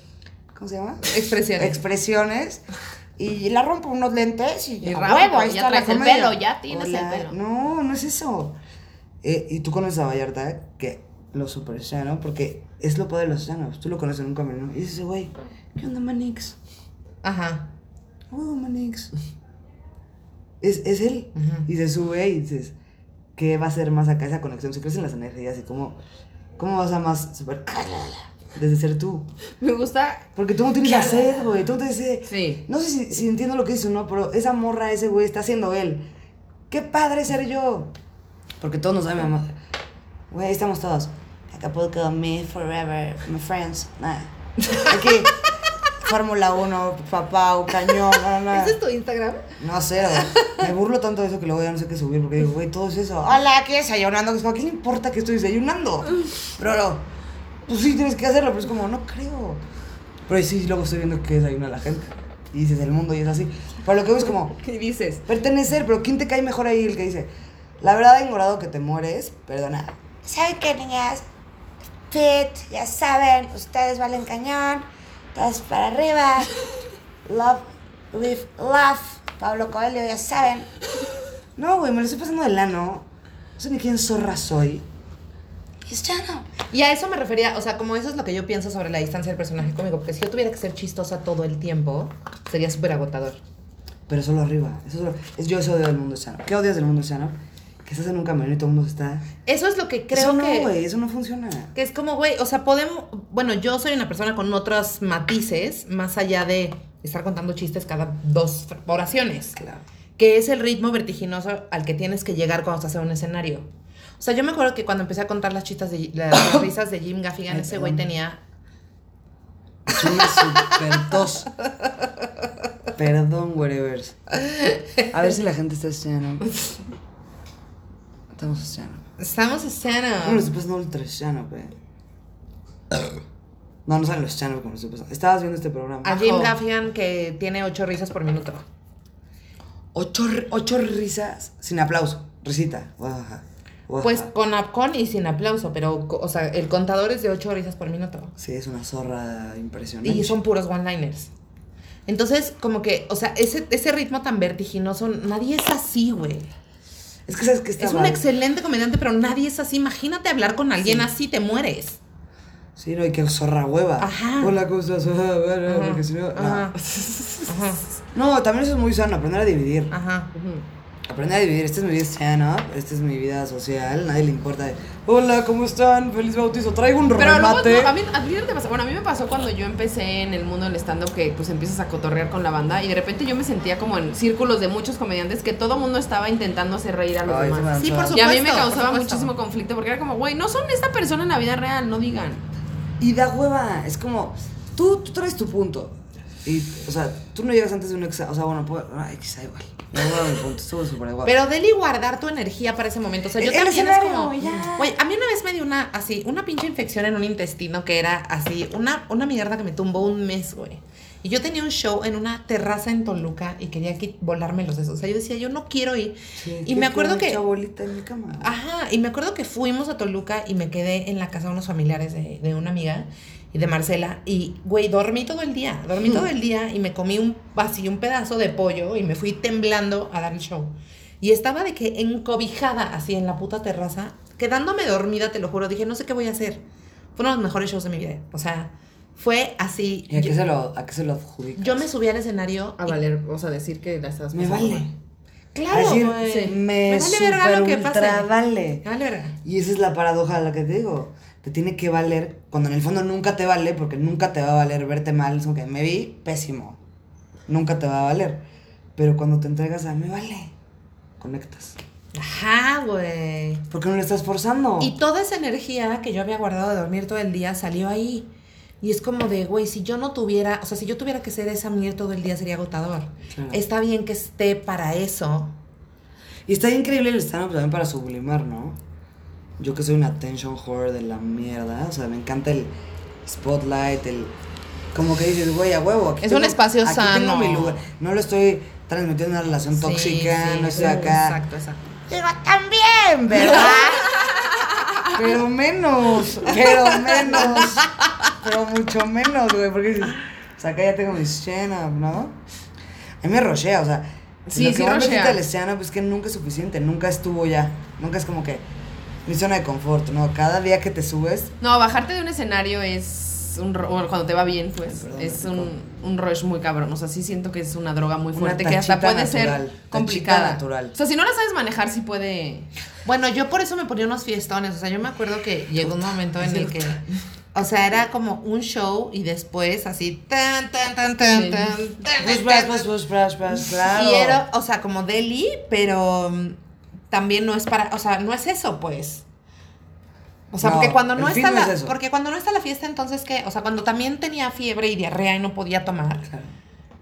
¿cómo se llama? Expresiones. Expresiones. Y la rompo unos lentes y, Y a huevo, ahí ya está la el pelo, ya tienes el pelo. No, no es eso. Eh, y tú conoces a Vallarta, que lo super ¿no? Porque es lo padre de los llanos. Tú lo conoces en un camino y dices, güey, ¿qué onda, Manix? Ajá. Oh, Manix. Es, es él. Ujú. Y se sube y dices, ¿qué va a ser más acá esa conexión? Se crecen las energías y cómo, cómo vas a más super desde ser tú. Me gusta. Porque tú no tienes la sed, güey. Tú tienes sed. Sí. No sé si, si entiendo lo que dice o no, pero esa morra, ese güey, está haciendo él. Qué padre ser yo. Porque todos nos saben, mamá. Güey, ahí estamos todos. Acapulco, me forever, my friends. Nah. Aquí, Fórmula 1, papá, cañón, no, no. ¿Ese es tu Instagram? No sé, güey. me burlo tanto de eso que luego ya no sé qué subir porque digo, güey, todo es eso. Hola, ¿qué desayunando? Es como, ¿qué le importa que estoy desayunando? Pero no, pues sí tienes que hacerlo, pero es como, no creo. Pero sí, luego estoy viendo que desayuna la gente. Y dices, el mundo y es así. Pero lo que veo es como, ¿Qué dices? pertenecer, pero ¿quién te cae mejor ahí? El que dice, la verdad, engorado que te mueres, perdona. ¿Saben qué, niñas? Fit, ya saben, ustedes valen cañón, todos para arriba. Love, live, love. Pablo Coelho, ya saben. No, güey, me lo estoy pasando de lano. No sé ni quién zorra soy. Y a eso me refería, o sea, como eso es lo que yo pienso sobre la distancia del personaje cómico, porque si yo tuviera que ser chistosa todo el tiempo, sería súper agotador. Pero solo arriba. Eso solo, es yo eso odio del mundo sano. ¿Qué odias del mundo sano? Que estás en un camino y todo el mundo está. Eso es lo que creo eso no, que... güey, eso no funciona. Que es como, güey, o sea, podemos, bueno, yo soy una persona con otros matices, más allá de estar contando chistes cada dos oraciones, Claro. que es el ritmo vertiginoso al que tienes que llegar cuando estás en un escenario. O sea, yo me acuerdo que cuando empecé a contar las chistas de las risas de Jim Gaffigan, Ay, ese güey tenía Una super tos. Perdón, whatever. A ver si la gente está escuchando. Estamos escuchando. Estamos No, escena. lo estoy pasando ultra escuchando, pe. No, no saben los escuchando como estoy pasando. Estabas viendo este programa. A Jim. Gaffigan que tiene ocho risas por minuto. Ocho, ocho risas sin aplauso. Risita. Pues con, con y sin aplauso, pero, o sea, el contador es de ocho risas por minuto. Sí, es una zorra impresionante. Y son puros one-liners. Entonces, como que, o sea, ese, ese ritmo tan vertiginoso, nadie es así, güey. Es que sabes que está Es un mal? excelente comediante, pero nadie es así. Imagínate hablar con alguien así, te mueres. Sí, no, y que zorra hueva. Ajá. Hola, ¿cómo estás? Porque si no. no. Ajá. Ajá. No, también eso es muy sano, aprender a dividir. Ajá. Aprender a dividir. Esta es mi vida stand-up, esta es mi vida social, nadie le importa. Hola, ¿cómo están? Feliz bautizo. Traigo un Pero luego, no, a mí, a ti no te pasó. Bueno, a mí me pasó cuando yo empecé en el mundo del stand-up que pues empiezas a cotorrear con la banda y de repente yo me sentía como en círculos de muchos comediantes que todo mundo estaba intentando hacer reír a los Ay, demás. Sí, por antoja. Y a mí me supuesto, causaba supuesto. muchísimo conflicto porque era como, güey, no son esta persona en la vida real, no digan. Y da hueva. Es como, tú, tú traes tu punto. Y, o sea, tú no llegas antes de un examen. O sea, bueno, pues, ay, quizá igual. No dar mi punto, estuvo súper igual. Pero deli guardar tu energía para ese momento. O sea, yo El- el también es escenario, como. Güey, a mí una vez me dio una así, una pinche infección en un intestino que era así, una, una mierda que me tumbó un mes, güey. Y yo tenía un show en una terraza en Toluca y quería que volarme los sesos. O sea, yo decía, yo no quiero ir. Sí, y me acuerdo que. bolita en mi cama. Ajá, y me acuerdo que fuimos a Toluca y me quedé en la casa de unos familiares de, de una amiga y de Marcela. Y, güey, dormí todo el día. Dormí todo el día y me comí un así un pedazo de pollo y me fui temblando a dar el show. Y estaba de que encobijada así en la puta terraza, quedándome dormida, te lo juro. Dije, no sé qué voy a hacer. Fue uno de los mejores shows de mi vida. O sea, fue así. ¿Y a qué, yo, se lo, a qué se lo adjudicas? yo me subí al escenario. A y- valer, o sea, decir que la estás Me vale. mal. Claro, A decir, me, Me vale verga lo que ultra vale. Me vale verga. Y esa es la paradoja a la que te digo. Te tiene que valer, cuando en el fondo nunca te vale, porque nunca te va a valer verte mal. Es como que me vi pésimo. Nunca te va a valer. Pero cuando te entregas a me vale, conectas. Ajá, güey. Porque no lo estás forzando. Y toda esa energía que yo había guardado de dormir todo el día salió ahí. Y es como de, güey, si yo no tuviera, o sea, si yo tuviera que ser esa mujer todo el día sería agotador. Claro. Está bien que esté para eso. Y está increíble el stand-up también para sublimar, ¿no? Yo que soy una attention whore de la mierda. O sea, me encanta el spotlight, el... Como que dices, güey, a huevo. Aquí Es un espacio aquí sano. tengo mi lugar. No lo estoy transmitiendo una relación Sí, tóxica, sí, no estoy acá. Exacto, exacto. Pero también, ¿verdad? pero menos, pero menos. Pero mucho menos, güey. Porque dices, o sea, acá ya tengo mi stand-up, ¿no? A mí me rochea, o sea. Sí, lo que sí más me rochea. quita el stand-up es que nunca es suficiente, nunca estuvo ya. Nunca es como que mi zona de confort, ¿no? Cada día que te subes, No, bajarte de un escenario es un ro- bueno, cuando te va bien, pues Perdón, es un, un rush muy cabrón. O sea, sí siento que es una droga muy Una fuerte que hasta puede natural, ser complicada. natural. O sea, si no la sabes manejar, sí puede. Bueno, yo por eso me ponía unos fiestones. O sea, yo me acuerdo que llegó un momento en el que. O sea, era como un show y después así. Tan, tan, tan, tan, tan, pues, pues, pues, pues, pues, pues. Y era, o sea, como deli, pero mm, también no es para, o sea, no es eso, pues. O sea, No, porque cuando no está no la, es porque cuando no está la fiesta, entonces qué, o sea, cuando también tenía fiebre y diarrea y no podía tomar, Claro.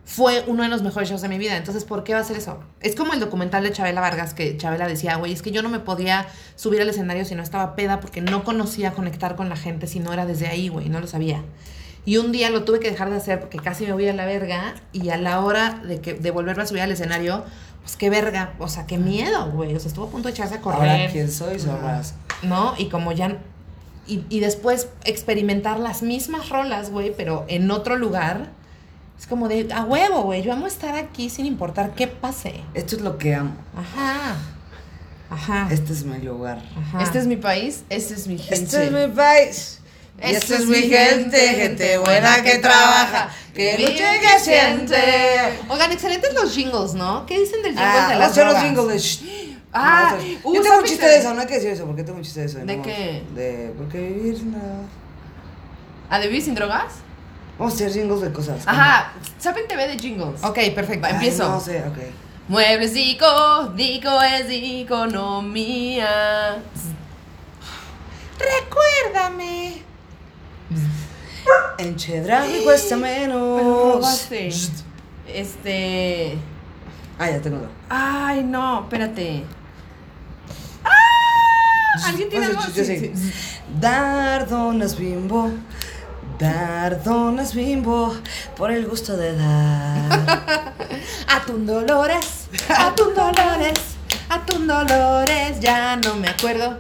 fue uno de los mejores shows de mi vida. Entonces, ¿por qué va a ser eso? Es como el documental de Chabela Vargas que Chabela decía, güey, es que yo no me podía subir al escenario si no estaba peda porque no conocía conectar con la gente si no era desde ahí, güey, no lo sabía. Y un día lo tuve que dejar de hacer porque casi me voy a la verga y a la hora de, que, de volverme a subir al escenario, pues qué verga, o sea, qué miedo, güey. O sea, estuvo a punto de echarse a correr. Ahora, ¿quién soy? Zorras. ¿no? Y como ya... Y, y después experimentar las mismas rolas, güey, pero en otro lugar. Es como de, a huevo, güey, yo amo estar aquí sin importar qué pase. Esto es lo que amo. Ajá. Ajá. Este es mi lugar. Ajá. Este es mi país, este es mi gente. Este es mi país. Y esta es mi gente, gente buena que trabaja, que lucha y que siente. Oigan, excelentes los jingles, ¿no? ¿Qué dicen del jingle Ah, de las hacer los drogas? jingles de. Ah, No, uh, yo tengo un ¿saben chiste de eso, no hay que decir eso, porque tengo un chiste de eso. ¿De no, qué? De, porque vivir no. ¿A de vivir sin drogas? Vamos a hacer jingles de cosas. Ajá, ¿saben TV de jingles? Ok, perfecto. Ay, empiezo. No sé, ok. Muebles dico, dico es economía. Recuérdame. En Chedraui cuesta menos. Este. Ah, ya tengo. Ay, no, espérate. ¡Ah! ¿Alguien tiene algo? Sí, sí. sí. Dar donas bimbo. Dar donas bimbo. Por el gusto de dar. Atún Dolores, Atún Dolores, Atún Dolores, ya no me acuerdo.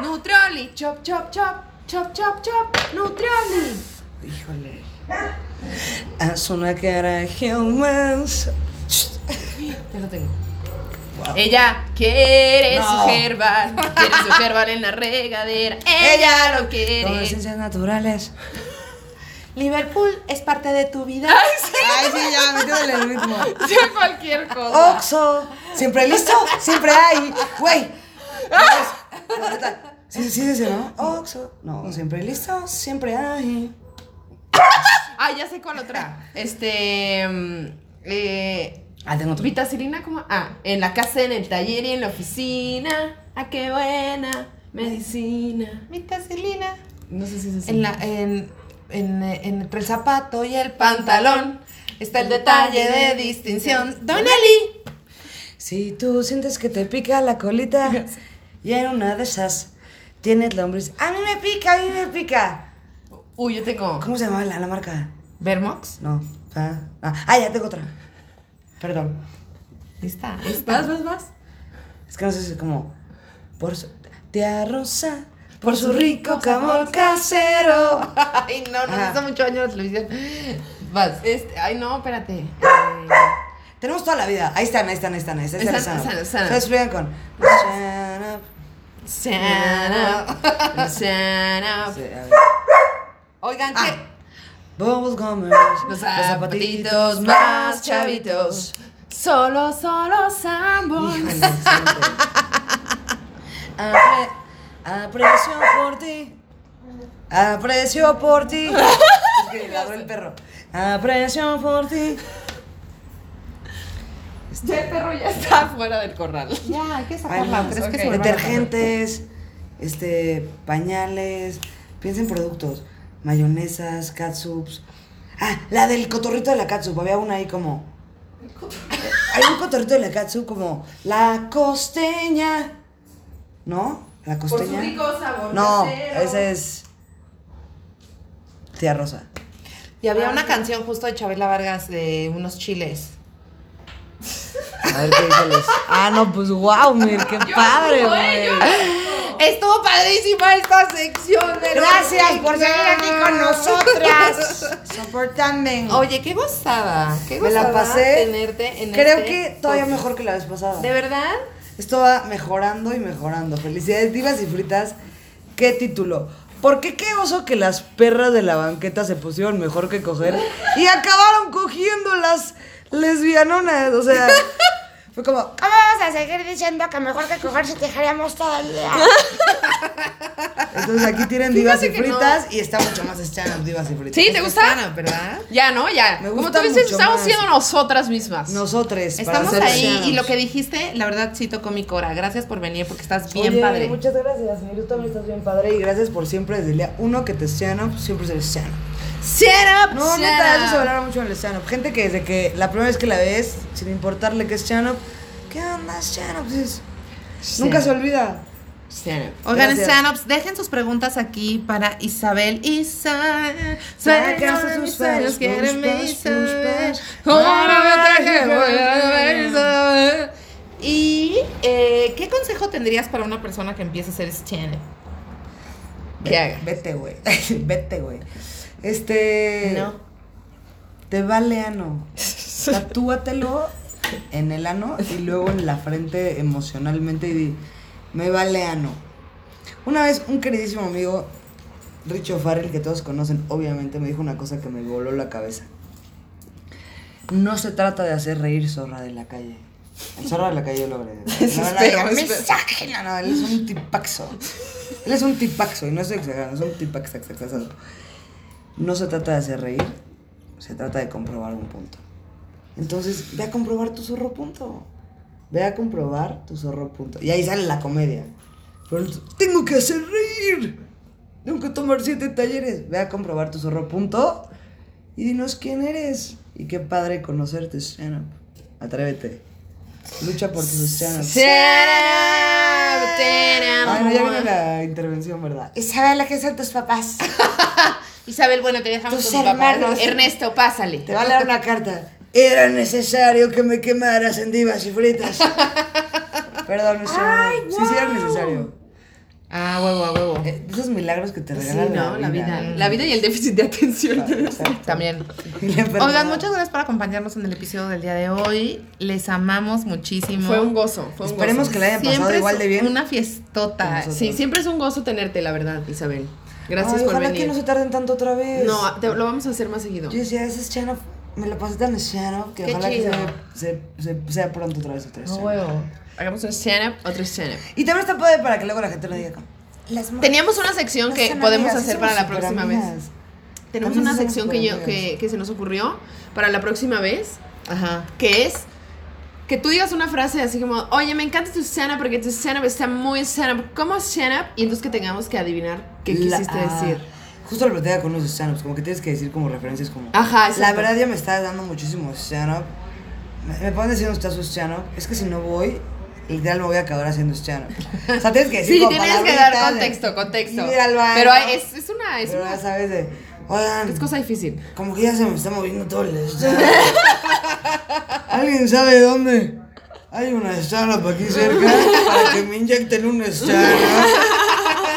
Nutrioli, chop, chop, chop, chop, chop, chop, Nutrioli. Híjole. Haz una cara human. Ya lo tengo. Ella quiere No. su herbal, quiere su herbal en la regadera. Ella lo Con quiere. esencias naturales. Liverpool es parte de tu vida. Ay, sí, ya, metiéndole el ritmo. Sí, cualquier cosa. Oxo, siempre listo, siempre hay. Güey. Sí, sí, ese, ¿no? Oxo. No, siempre listo, siempre hay. Ah, ya sé cuál otra. Este. mm, eh, Ah, tengo otro. Vitacilina, ¿cómo? Ah, en la casa, en el taller y en la oficina. Ah, qué buena medicina. Vitacilina. No sé si es así. En la, en, en, eh, entre el zapato y el pantalón está el detalle de distinción. Don Eli. Si tú sientes que te pica la colita y en una de esas tienes lombriz. A mí me pica, a mí me pica. Uy, yo tengo. ¿Cómo se llama la, la marca? Vermox. No. Ah, ah, ah, ya tengo otra. Perdón. Lista. Vas, vas, vas. Es que no sé si es como. Por su. Tía Rosa. Por su rico camol casero. Ay, no, no, hace mucho año la televisión. Vas. Este, ay, no, espérate. Eh, Tenemos toda la vida. Ahí están, ahí están, ahí están. Ahí están. Están, ahí están. están, están. Up. Stand up. Sí, a ver. Oigan, Ah. ¿qué? Bubbles Gummers. Los zapatitos más chavitos. Solo, solo. Apre- aprecio por ti. Aprecio por ti. Es que ladró el perro. Aprecio por ti. Ya el perro ya está fuera del corral. Ya, hay que Ay, sacarla. no, ¿Crees que ok. se vuelva a Detergentes, este, pañales. Piensa en productos. Mayonesas, catsups. Ah, la del cotorrito de la catsup. Había una ahí como. Hay un cotorrito de la catsup como. La costeña. ¿No? La Por su costeña. rico sabor. No, casero. ese es. Tía Rosa. Y había una canción justo de Chabela Vargas de unos chiles. A ver qué dice les- Ah, no, pues wow, mir, qué padre, güey. Estuvo padrísima esta sección. de Gracias por seguir aquí con nosotras. Soportame. Oye, qué gozada. Qué Me gozada la pasé. tenerte en Creo este que todavía podcast. mejor que la vez pasada. ¿De verdad? Esto va mejorando y mejorando. Felicidades, divas y fritas. ¿Qué título? ¿Por qué qué oso que las perras de la banqueta se pusieron mejor que coger y acabaron cogiendo las lesbianonas? O sea, fue como, ¿Cómo vamos a seguir diciendo que mejor que coger si te dejaríamos todo el día? entonces aquí tienen divas y no. fritas y está mucho más stand-up divas y fritas. ¿Sí? ¿Te gusta? Stand-up, ¿verdad? Ya, ¿no? Ya. Me Como gusta tú dices, mucho estamos más. siendo nosotras mismas. Nosotros. para Estamos ahí y lo que dijiste, la verdad sí tocó mi cora. Gracias por venir porque estás bien Oye, padre. Muchas gracias, señor. Tú también estás bien padre. Y gracias por siempre, desde el día uno que te stand-up, siempre ser stand-up. Shut up, No, shut neta, eso se valora mucho en el stand-up. Gente que desde que la primera vez que la ves, sin importarle que es stand-up, ¿qué onda stand-up? Dices, Nunca se olvida. Oigan, Gracias. stand-ups, dejen sus preguntas aquí para Isabel. Isabel, Saca sus pelos, quiéreme tus Isabel. tus ¿Cómo pas. no me traje Isabel? Y, eh, ¿qué consejo tendrías para una persona que empieza a hacer stand-up? ¿Qué haga? Vete, güey. Vete, güey. Este. No. Te vale ano. Tatúatelo en el ano y luego en la frente emocionalmente y di, me vale ano. Una vez un queridísimo amigo, Richo Farrell, que todos conocen, obviamente, me dijo una cosa que me voló la cabeza. No se trata de hacer reír zorra de la calle. El zorra de la calle yo lo agrego. No, no, no, él es un tipaxo. Él es un tipaxo y no estoy exagerando, es un tipaxo. No se trata de hacer reír, se trata de comprobar un punto. Entonces, ve a comprobar tu zorro punto. Ve a comprobar tu zorro punto. Y ahí sale la comedia. Pero tengo que hacer reír. Tengo que tomar siete talleres. Ve a comprobar tu zorro punto. Y dinos quién eres. Y qué padre conocerte, up. Atrévete. Lucha por tus stand up. Ay, no, ya viene la intervención, ¿verdad? Isabela, ¿qué son tus papás? Isabel, bueno, te dejamos Tus con tu papá. hermanos. Ernesto, pásale. Te va a leer una carta. Era necesario que me quemaras en divas y fritas. Perdón, no. Sí, sí era necesario. Ah, huevo, a huevo. Eh, esos milagros que te Sí, regalan no, la vida. La vida y el déficit de atención. También. La. Oigan, muchas gracias por acompañarnos en el episodio del día de hoy. Les amamos muchísimo. Fue un gozo, fue un Esperemos gozo. que le hayan pasado Siempre igual de bien. Una fiestota. Sí, siempre es un gozo tenerte, la verdad, Isabel. Gracias Ay, por ojalá venir. que no se tarden tanto otra vez. No, te- lo vamos a hacer más seguido. Yo decía, ese es. Me lo pasé tan stand-up que Qué ojalá chido. que se, se- se- sea pronto otra vez otra vez. stand-up. Hagamos un stand-up, otro stand-up. Y también está padre para que luego la gente lo diga. Las. Teníamos una sección "No que podemos amigas, hacer para la próxima vez. superamigas". Tenemos También una sección que, yo, que, que se nos ocurrió para la próxima vez, Ajá. que es que tú digas una frase así como, oye, me encanta tu stand-up porque tu stand-up está muy stand-up. ¿Cómo es stand-up? Y entonces que tengamos que adivinar qué La- quisiste ah, decir. Justo lo platicaba con unos stand-ups, como que tienes que decir como referencias como... Ajá, La verdad ya me está dando muchísimo stand-up. Me, me pueden decir dónde está su stand-up. Es que si no voy, literal me voy a acabar haciendo stand-up. O sea, tienes que decir Sí, como tienes que dar de contexto, contexto. al baño. Pero es, es una, es Pero una sabes de... Oigan, es cosa difícil. como que ya se me está moviendo todo el stand-up. ¿Alguien sabe dónde? Hay una stand-up aquí cerca para que me inyecten un stand-up.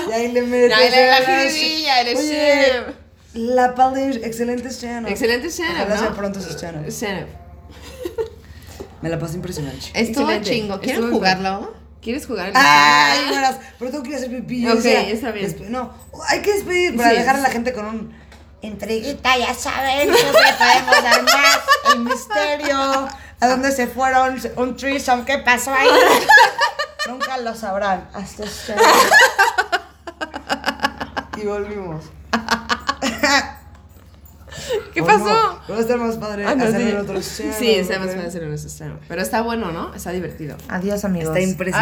Y ahí le metes... Ahí le- la jiribilla, el Oye. La Palish, excelente stand-up. Excelente stand-up, Ojalá sea ¿no? pronto ese. Stand-up. Me la pasé impresionante. Estuvo chingo. ¿Quieren Estuvo jugarlo? ¿Quieres jugar? el Ay, buenas. Pero tengo que ir a hacer pipí. Ok, está bien. No, hay que despedir para Sí, dejar a la gente con un. Intriguita, ya saben, siempre podemos dar más. El misterio. ¿A dónde se fueron? Un threesome, ¿qué pasó ahí? Nunca lo sabrán. Hasta este. y volvimos. ¿Qué ¿O pasó? no? Va a estar más padre Ah, no, hacer sí. el otro stand-up, Sí, está más nuestro stand-up. Pero está bueno, ¿no? Está divertido. Adiós, amigos. Está impresionante.